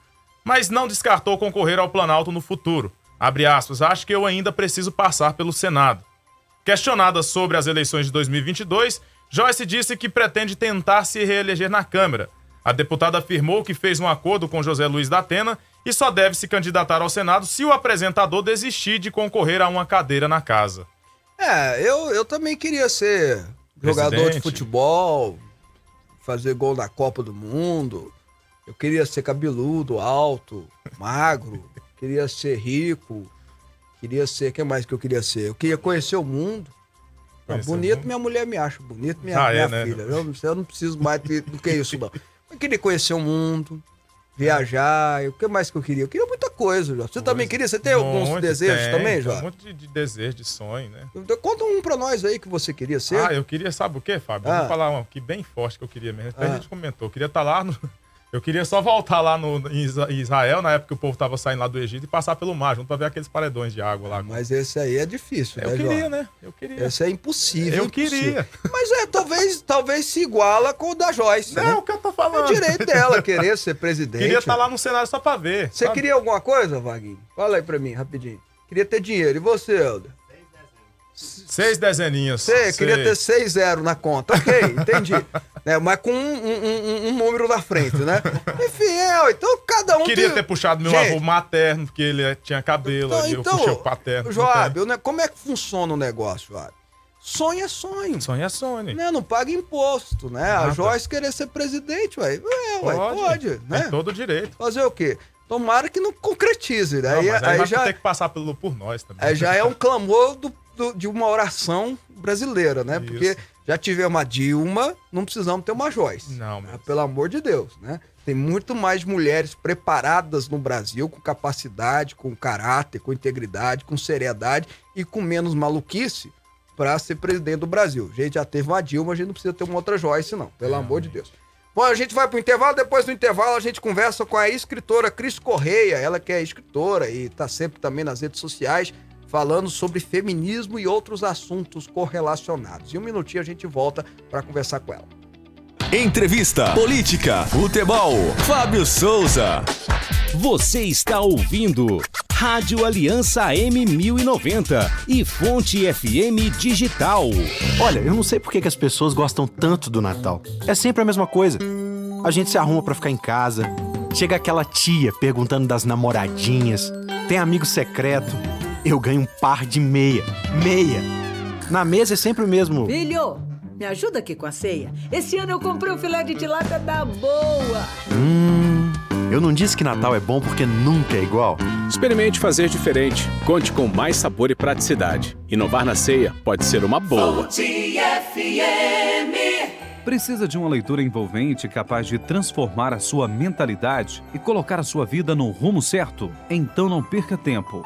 S3: mas não descartou concorrer ao Planalto no futuro. Abre aspas, acho que eu ainda preciso passar pelo Senado. Questionada sobre as eleições de 2022, Joyce disse que pretende tentar se reeleger na Câmara. A deputada afirmou que fez um acordo com José Luiz da Atena e só deve se candidatar ao Senado se o apresentador desistir de concorrer a uma cadeira na casa.
S2: É, eu, eu também queria ser jogador Presidente. de futebol, fazer gol na Copa do Mundo. Eu queria ser cabeludo, alto, magro. queria ser rico. Queria ser. O que mais que eu queria ser? Eu queria conhecer o mundo. Tá bonito, minha mulher me acha bonito, minha, ah, minha é, filha. Né? Eu, eu não preciso mais do que isso, não. Eu queria conhecer o mundo viajar. O que mais que eu queria? Eu queria muita coisa, Jó. Você coisa. também queria? Você tem alguns desejos tem, também, Jó?
S3: Um monte de, de desejo, de sonho, né?
S2: Então, conta um pra nós aí que você queria ser.
S3: Ah, eu queria, sabe o quê, Fábio? Ah. Vou falar um aqui bem forte que eu queria mesmo. Até ah. a gente comentou. Eu queria estar tá lá no. Eu queria só voltar lá no, em Israel, na época que o povo tava saindo lá do Egito, e passar pelo mar, junto pra ver aqueles paredões de água lá.
S2: Mas esse aí é difícil,
S3: eu
S2: né,
S3: queria, né? Eu queria.
S2: Esse é impossível.
S3: Eu
S2: impossível.
S3: queria.
S2: Mas é, talvez, talvez se iguala com o da Joyce.
S3: Não, né? o que eu tô falando.
S2: É o direito dela querer ser presidente.
S3: Queria estar tá lá no cenário só pra ver.
S2: Você sabe? queria alguma coisa, Vaguinho? Fala aí pra mim, rapidinho. Queria ter dinheiro. E você, Helder?
S3: Seis dezeninhas.
S2: Você queria ter seis zero na conta. Ok, entendi. (laughs) é, mas com um, um, um, número na frente, né? Enfim, é, então cada um.
S3: Queria tem... ter puxado meu Gente, avô materno, porque ele tinha cabelo, então, ali, então, eu puxei o paterno.
S2: Joab, como é que funciona o negócio, Joab? Sonho é sonho.
S3: Sonho é sonho.
S2: Né? Não paga imposto, né? A Joyce querer ser presidente, ué. É, ué, pode, pode né?
S3: Tem todo direito.
S2: Fazer o quê? Tomara que não concretize. Né?
S3: Não,
S2: aí,
S3: aí,
S2: aí
S3: vai
S2: já
S3: ter que passar pelo, por nós também.
S2: Aí já é um clamor do, do, de uma oração brasileira, né? Isso. Porque já tivemos uma Dilma, não precisamos ter uma Joyce.
S3: Não, né?
S2: Pelo amor de Deus, né? Tem muito mais mulheres preparadas no Brasil, com capacidade, com caráter, com integridade, com seriedade e com menos maluquice para ser presidente do Brasil. A gente já teve uma Dilma, a gente não precisa ter uma outra Joyce, não. Pelo amor de Deus. Bom, a gente vai pro intervalo, depois do intervalo a gente conversa com a escritora Cris Correia, ela que é escritora e tá sempre também nas redes sociais falando sobre feminismo e outros assuntos correlacionados. E um minutinho a gente volta para conversar com ela.
S1: Entrevista, política, futebol, Fábio Souza.
S4: Você está ouvindo Rádio Aliança M1090 e Fonte FM Digital.
S5: Olha, eu não sei por que as pessoas gostam tanto do Natal. É sempre a mesma coisa. A gente se arruma para ficar em casa. Chega aquela tia perguntando das namoradinhas. Tem amigo secreto. Eu ganho um par de meia. Meia. Na mesa é sempre o mesmo.
S6: Filho, me ajuda aqui com a ceia. Esse ano eu comprei um filé de tilápia da boa.
S5: Hum. Eu não disse que Natal é bom porque nunca é igual.
S7: Experimente fazer diferente. Conte com mais sabor e praticidade. Inovar na ceia pode ser uma boa.
S8: Precisa de uma leitura envolvente capaz de transformar a sua mentalidade e colocar a sua vida no rumo certo? Então não perca tempo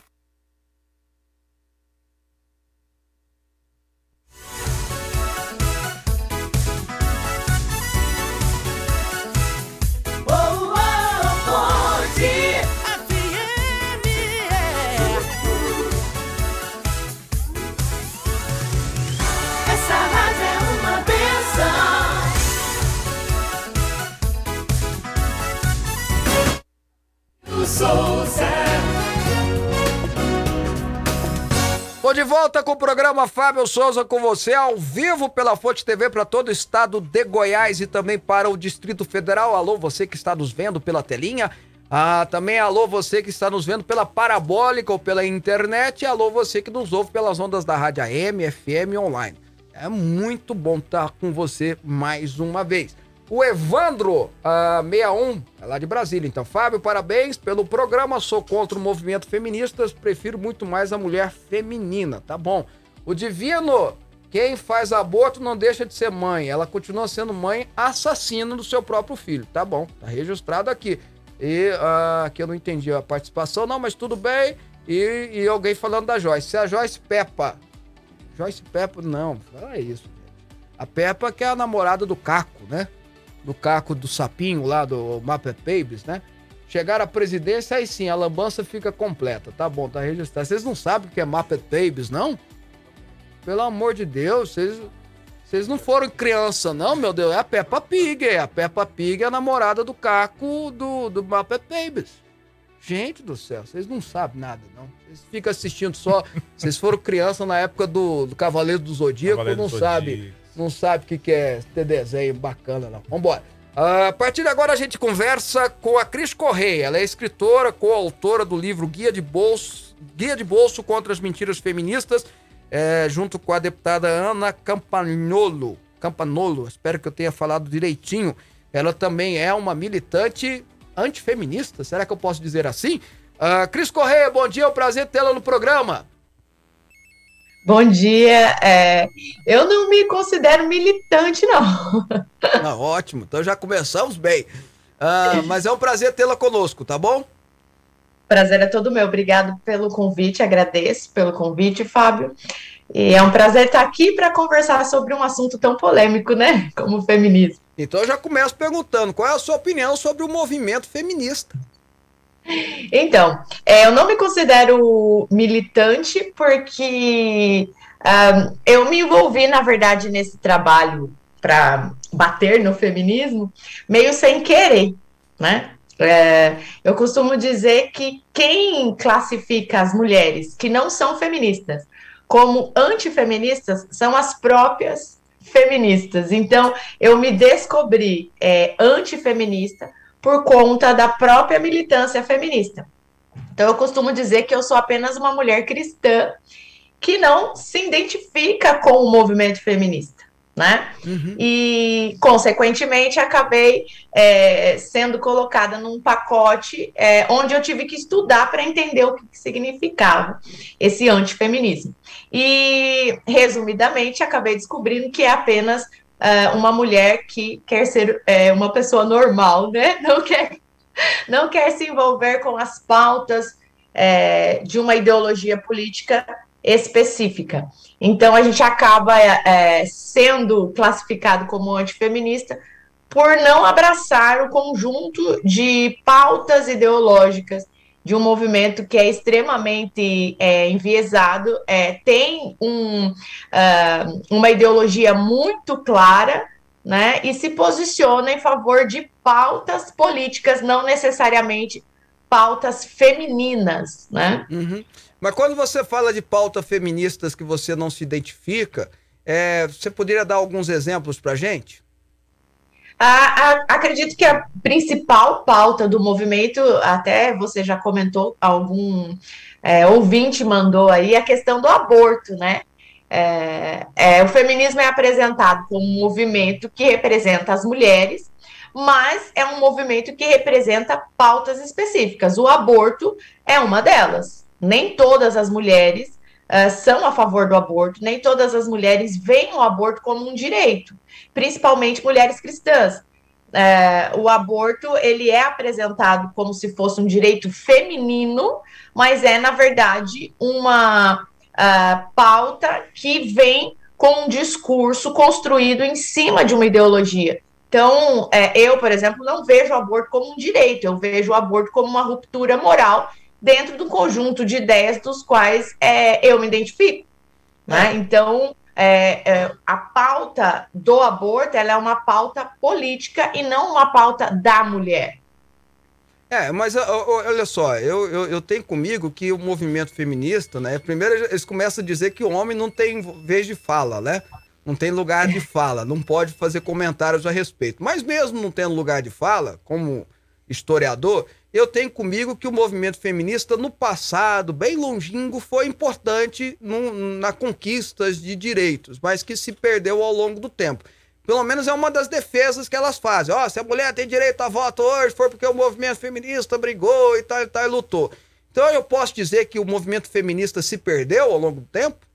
S2: Tô de volta com o programa Fábio Souza com você, ao vivo pela Fonte TV para todo o estado de Goiás e também para o Distrito Federal. Alô, você que está nos vendo pela telinha. Ah, também alô, você que está nos vendo pela parabólica ou pela internet. E alô, você que nos ouve pelas ondas da Rádio AM, FM online. É muito bom estar com você mais uma vez. O Evandro uh, 61, é lá de Brasília. Então, Fábio, parabéns pelo programa. Sou contra o movimento feminista, prefiro muito mais a mulher feminina. Tá bom. O Divino, quem faz aborto não deixa de ser mãe. Ela continua sendo mãe assassina do seu próprio filho. Tá bom, tá registrado aqui. E uh, aqui eu não entendi a participação, não, mas tudo bem. E, e alguém falando da Joyce. Se a Joyce Peppa. Joyce Peppa, não, fala isso. A Peppa que é a namorada do Caco, né? Do Caco do Sapinho lá do Mapa Babies, né? Chegar à presidência, aí sim, a lambança fica completa. Tá bom, tá registrado. Vocês não sabem o que é Muppet Babies, não? Pelo amor de Deus, vocês, vocês não foram criança, não, meu Deus. É a Peppa Pig, é. A Peppa Pig é a namorada do Caco do, do Muppet Babies. Gente do céu, vocês não sabem nada, não. Vocês ficam assistindo só. Vocês foram criança na época do, do Cavaleiro do Zodíaco, Cavaleiro não do sabe não sabe o que, é ter desenho bacana, não. Vambora. Uh, a partir de agora a gente conversa com a Cris Correia. Ela é escritora, coautora do livro Guia de Bolso, Guia de Bolso contra as Mentiras Feministas, é, junto com a deputada Ana Campanolo. Campanolo, espero que eu tenha falado direitinho. Ela também é uma militante antifeminista, será que eu posso dizer assim? Uh, Cris Correia, bom dia, é um prazer tê-la no programa.
S9: Bom dia. É, eu não me considero militante, não.
S2: Ah, ótimo, então já começamos bem. Ah, mas é um prazer tê-la conosco, tá bom?
S9: Prazer é todo meu. Obrigado pelo convite, agradeço pelo convite, Fábio. E é um prazer estar aqui para conversar sobre um assunto tão polêmico, né? Como o feminismo.
S2: Então eu já começo perguntando: qual é a sua opinião sobre o movimento feminista?
S9: Então, é, eu não me considero militante porque Um, eu me envolvi, na verdade, nesse trabalho para bater no feminismo, meio sem querer, né? É, eu costumo dizer que quem classifica as mulheres que não são feministas como antifeministas são as próprias feministas. Então, eu me descobri é, antifeminista por conta da própria militância feminista. Então, eu costumo dizer que eu sou apenas uma mulher cristã que não se identifica com o movimento feminista né? Uhum. E, consequentemente, acabei é, sendo colocada num pacote é, onde eu tive que estudar para entender o que, que significava esse antifeminismo. E, resumidamente, acabei descobrindo que é apenas uh, uma mulher que quer ser é, uma pessoa normal, né? (laughs) Não quer, não quer se envolver com as pautas é, de uma ideologia política específica. Então, a gente acaba é, sendo classificado como antifeminista por não abraçar o conjunto de pautas ideológicas de um movimento que é extremamente é, enviesado, é, tem um, uh, uma ideologia muito clara, né, e se posiciona em favor de pautas políticas, não necessariamente pautas femininas, né?
S2: Uhum. Mas quando você fala de pauta feministas que você não se identifica, é, você poderia dar alguns exemplos para gente?
S9: Ah, acredito que a principal pauta do movimento, até você já comentou, algum é, ouvinte mandou aí, a questão do aborto, né? É, é, o feminismo é apresentado como um movimento que representa as mulheres, mas é um movimento que representa pautas específicas. O aborto é uma delas nem todas as mulheres uh, são a favor do aborto, nem todas as mulheres veem o aborto como um direito, principalmente mulheres cristãs. Uh, o aborto ele é apresentado como se fosse um direito feminino, mas é na verdade uma uh, pauta que vem com um discurso construído em cima de uma ideologia. Então, é, eu, por exemplo, não vejo o aborto como um direito, eu vejo o aborto como uma ruptura moral dentro do conjunto de ideias dos quais é, eu me identifico. Né? É. Então, é, é, a pauta do aborto ela é uma pauta política e não uma pauta da mulher.
S2: É, mas olha só, eu, eu, eu, tenho comigo que o movimento feminista, né? Primeiro eles começam a dizer que o homem não tem vez de fala, né? Não tem lugar de fala, não pode fazer comentários a respeito. Mas mesmo não tendo lugar de fala, como historiador, eu tenho comigo que o movimento feminista, no passado, bem longínquo, foi importante no, na conquistas de direitos, mas que se perdeu ao longo do tempo. Pelo menos é uma das defesas que elas fazem. Ó, oh, se a mulher tem direito a voto hoje, foi porque o movimento feminista brigou e tal, e tal, e lutou. Então eu posso dizer que o movimento feminista se perdeu ao longo do tempo?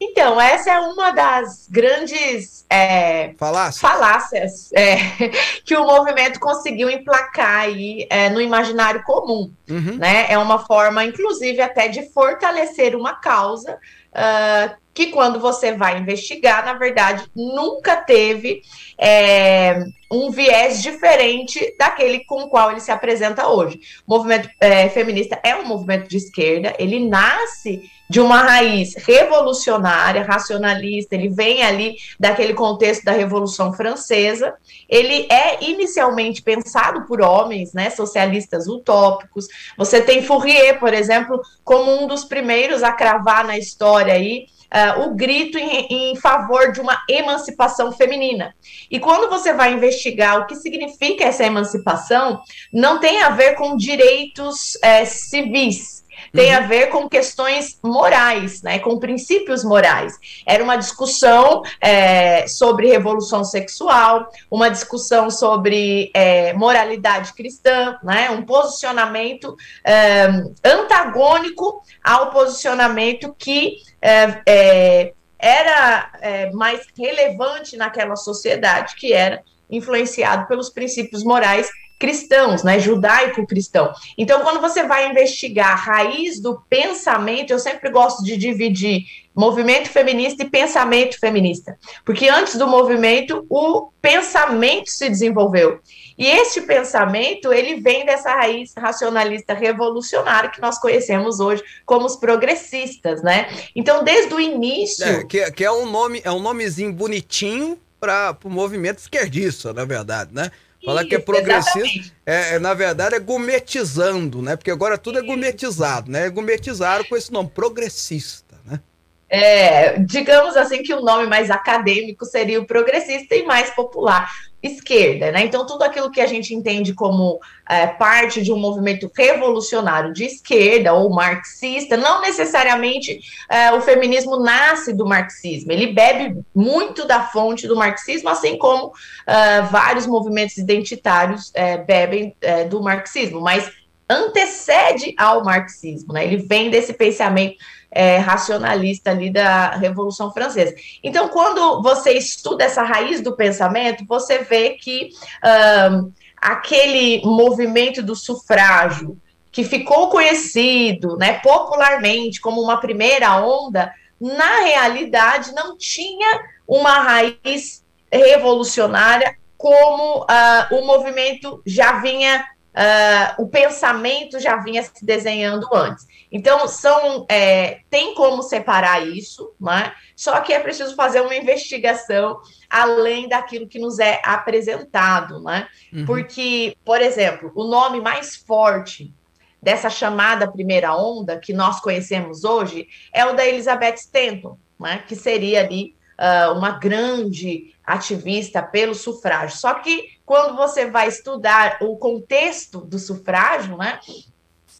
S9: Então, essa é uma das grandes é,
S2: falácias,
S9: falácias é, (laughs) que o movimento conseguiu emplacar aí é, no imaginário comum. Uhum. Né? É uma forma, inclusive, até de fortalecer uma causa uh, que, quando você vai investigar, na verdade, nunca teve é, um viés diferente daquele com o qual ele se apresenta hoje. O movimento é, feminista é um movimento de esquerda, ele nasce de uma raiz revolucionária, racionalista, ele vem ali daquele contexto da Revolução Francesa. Ele é inicialmente pensado por homens, né, socialistas utópicos. Você tem Fourier, por exemplo, como um dos primeiros a cravar na história aí uh, o grito em, em favor de uma emancipação feminina. E quando você vai investigar o que significa essa emancipação, não tem a ver com direitos é, civis, tem uhum. a ver com questões morais, né, com princípios morais. Era uma discussão é, sobre revolução sexual, uma discussão sobre é, moralidade cristã, né, um posicionamento é, antagônico ao posicionamento que é, é, era é, mais relevante naquela sociedade, que era influenciado pelos princípios morais cristãos, né, judaico-cristão. Então, quando você vai investigar a raiz do pensamento, eu sempre gosto de dividir movimento feminista e pensamento feminista, porque antes do movimento, o pensamento se desenvolveu. E este pensamento, ele vem dessa raiz racionalista revolucionária que nós conhecemos hoje como os progressistas, né? Então, desde o início...
S2: É, que, que é um nome, é um nomezinho bonitinho para o movimento esquerdista, na verdade, né? Falar que é progressista, é, é, na verdade, é gourmetizando, né? Porque agora tudo é gourmetizado, né? Gourmetizaram com esse nome, progressista, né?
S9: É, digamos assim que o nome mais acadêmico seria o progressista e mais popular esquerda, né? Então, tudo aquilo que a gente entende como é, parte de um movimento revolucionário de esquerda ou marxista, não necessariamente é, o feminismo nasce do marxismo, ele bebe muito da fonte do marxismo, assim como é, vários movimentos identitários é, bebem é, do marxismo, mas antecede ao marxismo, né? Ele vem desse pensamento é, racionalista ali da Revolução Francesa. Então, quando você estuda essa raiz do pensamento, você vê que aquele movimento do sufrágio, que ficou conhecido né, popularmente como uma primeira onda, na realidade não tinha uma raiz revolucionária como uh, o movimento já vinha uh, o pensamento já vinha se desenhando antes. Então, são é, tem como separar isso, né? só que é preciso fazer uma investigação além daquilo que nos é apresentado, né? Uhum. Porque, por exemplo, o nome mais forte dessa chamada primeira onda que nós conhecemos hoje é o da Elizabeth Stanton, né? que seria ali uh, uma grande ativista pelo sufrágio. Só que quando você vai estudar o contexto do sufrágio, né,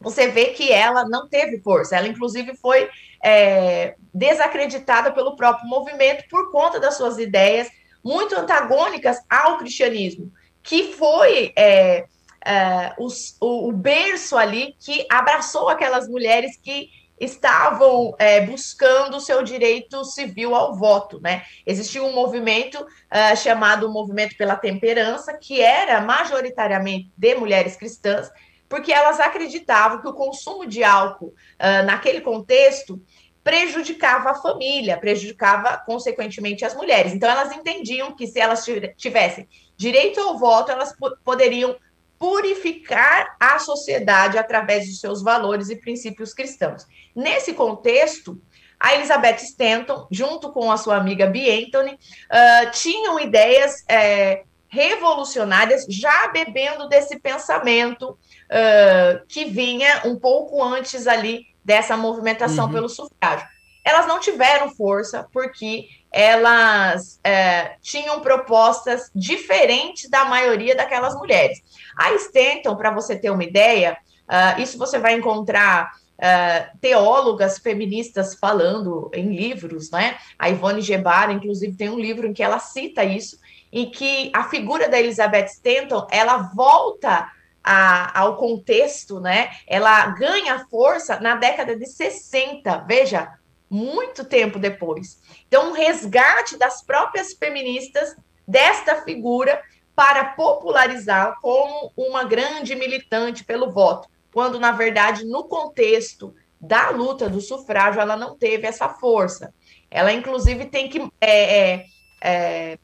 S9: você vê que ela não teve força. Ela, inclusive, foi é, desacreditada pelo próprio movimento por conta das suas ideias muito antagônicas ao cristianismo, que foi é, é, os, o, o berço ali que abraçou aquelas mulheres que estavam é, buscando o seu direito civil ao voto, né? Existia um movimento uh, chamado Movimento pela Temperança, que era majoritariamente de mulheres cristãs, porque elas acreditavam que o consumo de álcool uh, naquele contexto prejudicava a família, prejudicava consequentemente as mulheres. Então elas entendiam que se elas tivessem direito ao voto, elas poderiam purificar a sociedade através de seus valores e princípios cristãos. Nesse contexto, a Elizabeth Stanton, junto com a sua amiga Bee Anthony, uh, tinham ideias é, revolucionárias, já bebendo desse pensamento uh, que vinha um pouco antes ali dessa movimentação uhum. pelo sufrágio. Elas não tiveram força porque elas é, tinham propostas diferentes da maioria daquelas mulheres. A Stanton, para você ter uma ideia, uh, isso você vai encontrar uh, teólogas feministas falando em livros, né? A Ivone Gebara, inclusive, tem um livro em que ela cita isso, em que a figura da Elizabeth Stanton, ela volta a, ao contexto, né? Ela ganha força na década de 60, veja, muito tempo depois. Então, um resgate das próprias feministas desta figura para popularizar como uma grande militante pelo voto, quando, na verdade, no contexto da luta do sufrágio, ela não teve essa força. Ela, inclusive, tem que é, é, é,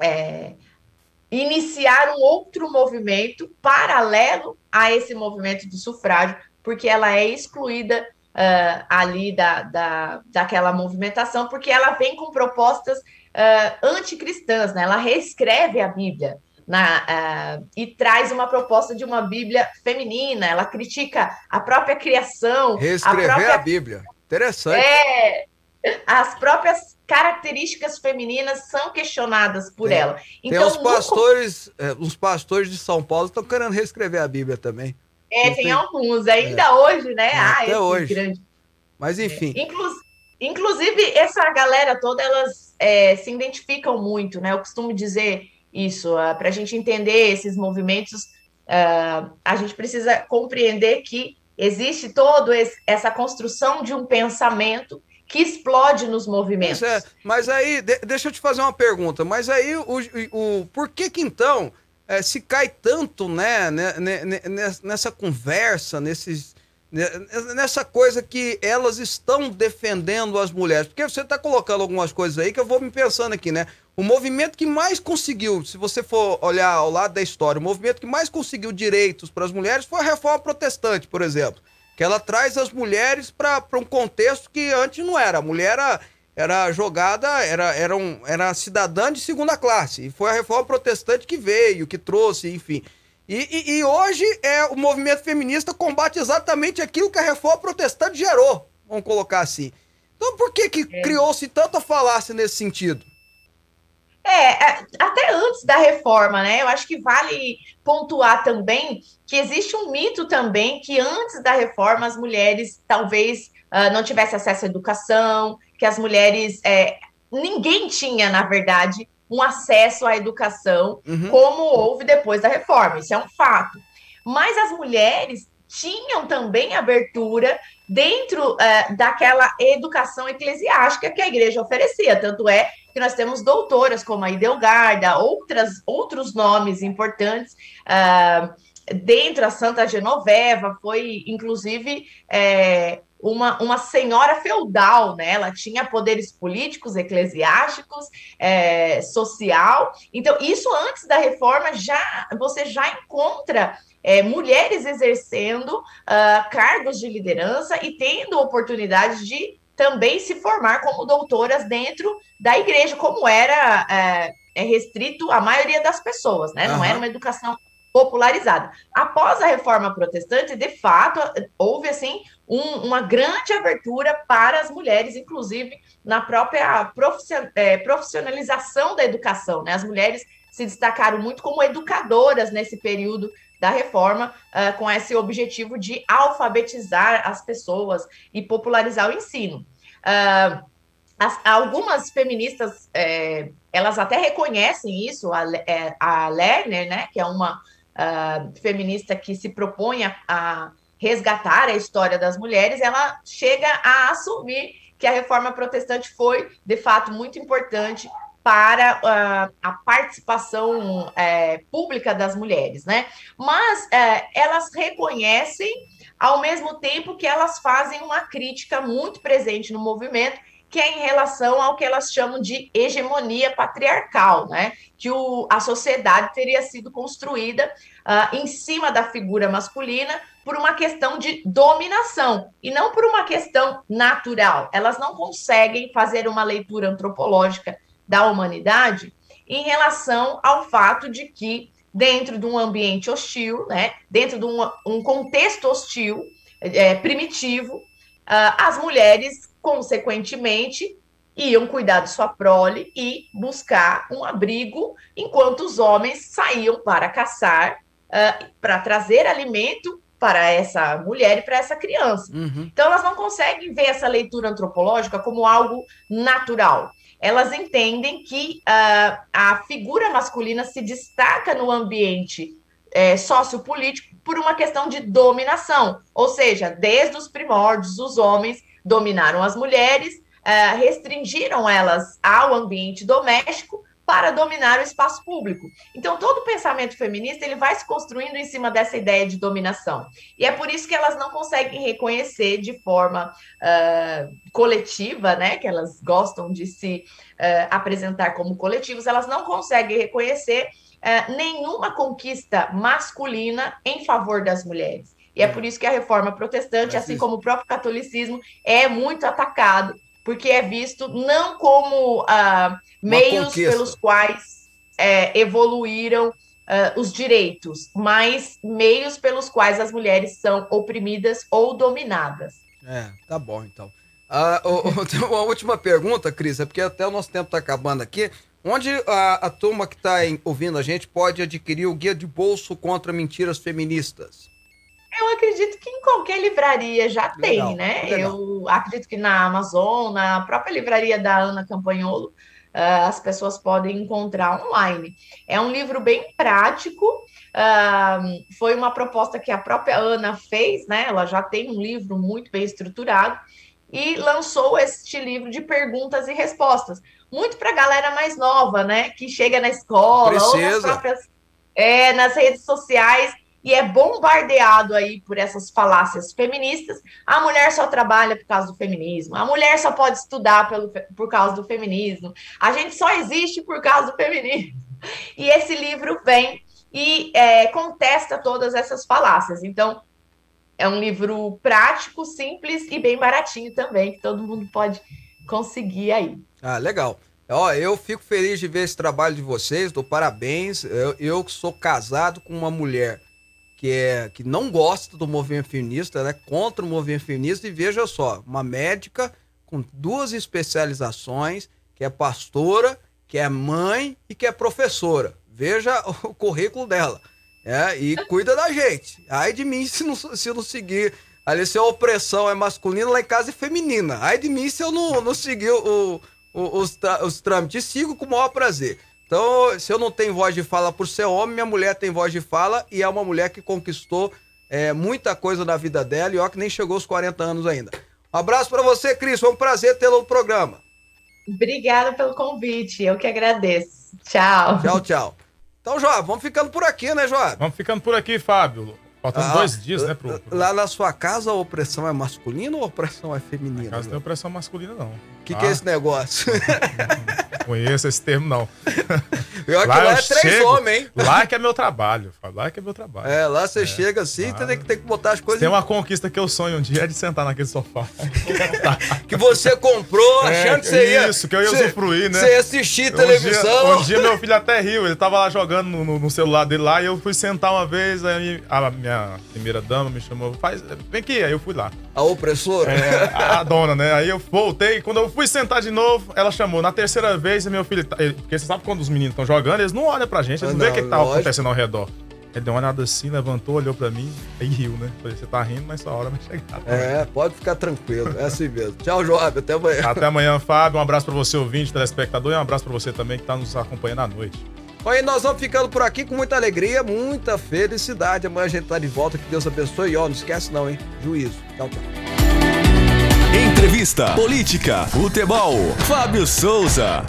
S9: é iniciar um outro movimento paralelo a esse movimento do sufrágio, porque ela é excluída uh, ali da, da, daquela movimentação, porque ela vem com propostas uh, anticristãs, né? Ela reescreve a Bíblia. Na, uh, e traz uma proposta de uma Bíblia feminina, ela critica a própria criação.
S2: Reescrever a, própria... a Bíblia. Interessante.
S9: É, as próprias características femininas são questionadas por
S2: tem,
S9: ela.
S2: Então, tem os pastores, no... é, os pastores de São Paulo estão querendo reescrever a Bíblia também.
S9: É, tem, tem, alguns, ainda é. hoje, né? É,
S2: ah, até hoje. Grande... Mas enfim.
S9: É. Inclu... Inclusive, essa galera toda, elas é, se identificam muito, né? Eu costumo dizer isso, uh, ah, para a gente entender esses movimentos, uh, a gente precisa compreender que existe toda essa construção de um pensamento que explode nos movimentos.
S2: Mas, é, mas aí, de, deixa eu te fazer uma pergunta, mas aí, o, o, por que que então é, se cai tanto, né, né, né, né, nessa conversa, nesses, né, nessa coisa que elas estão defendendo as mulheres. Porque você está colocando algumas coisas aí que eu vou me pensando aqui, né? O movimento que mais conseguiu, se você for olhar ao lado da história, o movimento que mais conseguiu direitos para as mulheres foi a reforma protestante, por exemplo. Que ela traz as mulheres para um contexto que antes não era. A mulher era era jogada, era, era, um, era cidadã de segunda classe. E foi a reforma protestante que veio, que trouxe, enfim. E, e, e, hoje é o movimento feminista combate exatamente aquilo que a reforma protestante gerou, vamos colocar assim. Então por que, que é. criou-se tanta falácia nesse sentido?
S9: É, é, até antes da reforma, né? Eu acho que vale pontuar também que existe um mito também que antes da reforma as mulheres talvez uh, não tivessem acesso à educação, que as mulheres. É, ninguém tinha, na verdade, um acesso à educação uhum. como houve depois da reforma. Isso é um fato. Mas as mulheres tinham também abertura dentro uh, daquela educação eclesiástica que a igreja oferecia. Tanto é que nós temos doutoras como a Idelgarda, outras, outros nomes importantes. Uh, dentro da Santa Genoveva, foi inclusive é, uma, uma senhora feudal, né? Ela tinha poderes políticos, eclesiásticos, é, social. Então, isso antes da reforma já você já encontra é, mulheres exercendo uh, cargos de liderança e tendo oportunidade de também se formar como doutoras dentro da igreja, como era é, é restrito à maioria das pessoas, né? Não uhum. era uma educação popularizada. Após a reforma protestante, de fato, houve assim um, uma grande abertura para as mulheres, inclusive na própria é, profissionalização da educação. Né? As mulheres se destacaram muito como educadoras nesse período da reforma, uh, com esse objetivo de alfabetizar as pessoas e popularizar o ensino. Uh, as, algumas feministas, é, elas até reconhecem isso, a, é, a Lerner, né, que é uma uh, feminista que se propõe a, a resgatar a história das mulheres, ela chega a assumir que a reforma protestante foi, de fato, muito importante para uh, a participação é, pública das mulheres, né? Mas é, elas reconhecem, ao mesmo tempo que elas fazem uma crítica muito presente no movimento, que é em relação ao que elas chamam de hegemonia patriarcal, né? Que o, a sociedade teria sido construída uh, em cima da figura masculina por uma questão de dominação e não por uma questão natural. Elas não conseguem fazer uma leitura antropológica da humanidade em relação ao fato de que dentro de um ambiente hostil, né, dentro de um, um contexto hostil, é, primitivo, uh, as mulheres consequentemente, iam cuidar de sua prole e buscar um abrigo, enquanto os homens saíam para caçar, uh, para trazer alimento para essa mulher e para essa criança. Uhum. Então, elas não conseguem ver essa leitura antropológica como algo natural. Elas entendem que uh, a figura masculina se destaca no ambiente é, sociopolítico por uma questão de dominação, ou seja, desde os primórdios, os homens dominaram as mulheres, uh, restringiram elas ao ambiente doméstico para dominar o espaço público. Então, todo o pensamento feminista ele vai se construindo em cima dessa ideia de dominação. E é por isso que elas não conseguem reconhecer de forma uh, coletiva, né? Que elas gostam de se uh, apresentar como coletivos, elas não conseguem reconhecer uh, nenhuma conquista masculina em favor das mulheres. E é por isso que a reforma protestante, assim como o próprio catolicismo, é muito atacado, porque é visto não como uh, meios conquista. pelos quais é, evoluíram uh, os direitos, mas meios pelos quais as mulheres são oprimidas ou dominadas.
S2: É, tá bom então. Ah, (laughs) uma última pergunta, Cris, é porque até o nosso tempo está acabando aqui. Onde a, a turma que está ouvindo a gente pode adquirir o guia de bolso contra mentiras feministas?
S9: Eu acredito que em qualquer livraria já legal, tem, né? Legal. Eu acredito que na Amazon, na própria livraria da Ana Campanholo, uh, as pessoas podem encontrar online. É um livro bem prático. Uh, foi uma proposta que a própria Ana fez, né? Ela já tem um livro muito bem estruturado e lançou este livro de perguntas e respostas. Muito para a galera mais nova, né? Que chega na escola, Precisa. ou nas próprias é, nas redes sociais e é bombardeado aí por essas falácias feministas. A mulher só trabalha por causa do feminismo, a mulher só pode estudar pelo, por causa do feminismo, a gente só existe por causa do feminismo. E esse livro vem e é, contesta todas essas falácias. Então, é um livro prático, simples e bem baratinho também, que todo mundo pode conseguir aí.
S2: Ah, legal. Ó, eu fico feliz de ver esse trabalho de vocês, dou parabéns. Eu, eu sou casado com uma mulher que, é, que não gosta do movimento feminista, ela é contra o movimento feminista, e veja só, uma médica com duas especializações, que é pastora, que é mãe e que é professora. Veja (laughs) o currículo dela. É, e cuida da gente. Ai de mim se não, se não seguir. Ali, se a opressão é masculina, lá em casa é feminina. Ai de mim se eu não, não seguir o, o, os, os trâmites. Sigo com o maior prazer. Então, se eu não tenho voz de fala por ser homem, minha mulher tem voz de fala e é uma mulher que conquistou é, muita coisa na vida dela e ó, que nem chegou aos 40 anos ainda. Um abraço para você, Cris. Foi um prazer tê-lo no programa.
S9: Obrigada pelo convite. Eu que agradeço. Tchau.
S2: Tchau, tchau. Então, Joab, vamos ficando por aqui, né, Joab?
S3: Vamos ficando por aqui, Fábio. Faltando ah, dois dias, né, pro,
S2: pro, Lá na sua casa a opressão é masculina ou a opressão é feminina? Na
S3: casa não tem opressão masculina, não.
S2: O que, ah. que é esse negócio?
S3: conheço esse termo, não. (laughs)
S2: Pior lá que lá é três chego, homens, hein?
S3: Lá é que é meu trabalho. Lá é que é meu trabalho.
S2: É, lá você é, chega assim, lá... tem, que, tem que botar as coisas.
S3: Tem uma conquista que eu sonho um dia é de sentar naquele sofá. (laughs)
S2: que você comprou é, achando que você ia.
S3: Isso, que eu ia
S2: você,
S3: usufruir, né?
S2: Você ia assistir televisão.
S3: Um dia, um dia, meu filho até riu, ele tava lá jogando no, no, celular dele lá e eu fui sentar uma vez, aí a minha primeira dama me chamou, faz, vem aqui, aí eu fui lá.
S2: A opressora?
S3: É, a dona, né? Aí eu voltei, quando eu fui sentar de novo, ela chamou. Na terceira vez, meu filho, porque você sabe quando os meninos estão jogando, eles não olham pra gente, eles não, não vê o que, que tá acontecendo ao redor. Ele deu uma olhada assim, levantou, olhou pra mim e riu, né? Falei, você tá rindo, mas sua hora vai chegar.
S2: É, pode ficar tranquilo, é assim mesmo. Tchau, Joab, até amanhã.
S3: Até amanhã, Fábio. Um abraço pra você, ouvinte, telespectador, e um abraço pra você também que tá nos acompanhando à noite.
S2: Aí nós vamos ficando por aqui com muita alegria, muita felicidade. Amanhã a gente tá de volta, que Deus abençoe. E ó, não esquece não, hein? Juízo. Tchau, tchau.
S1: Entrevista, política, futebol. Fábio Souza.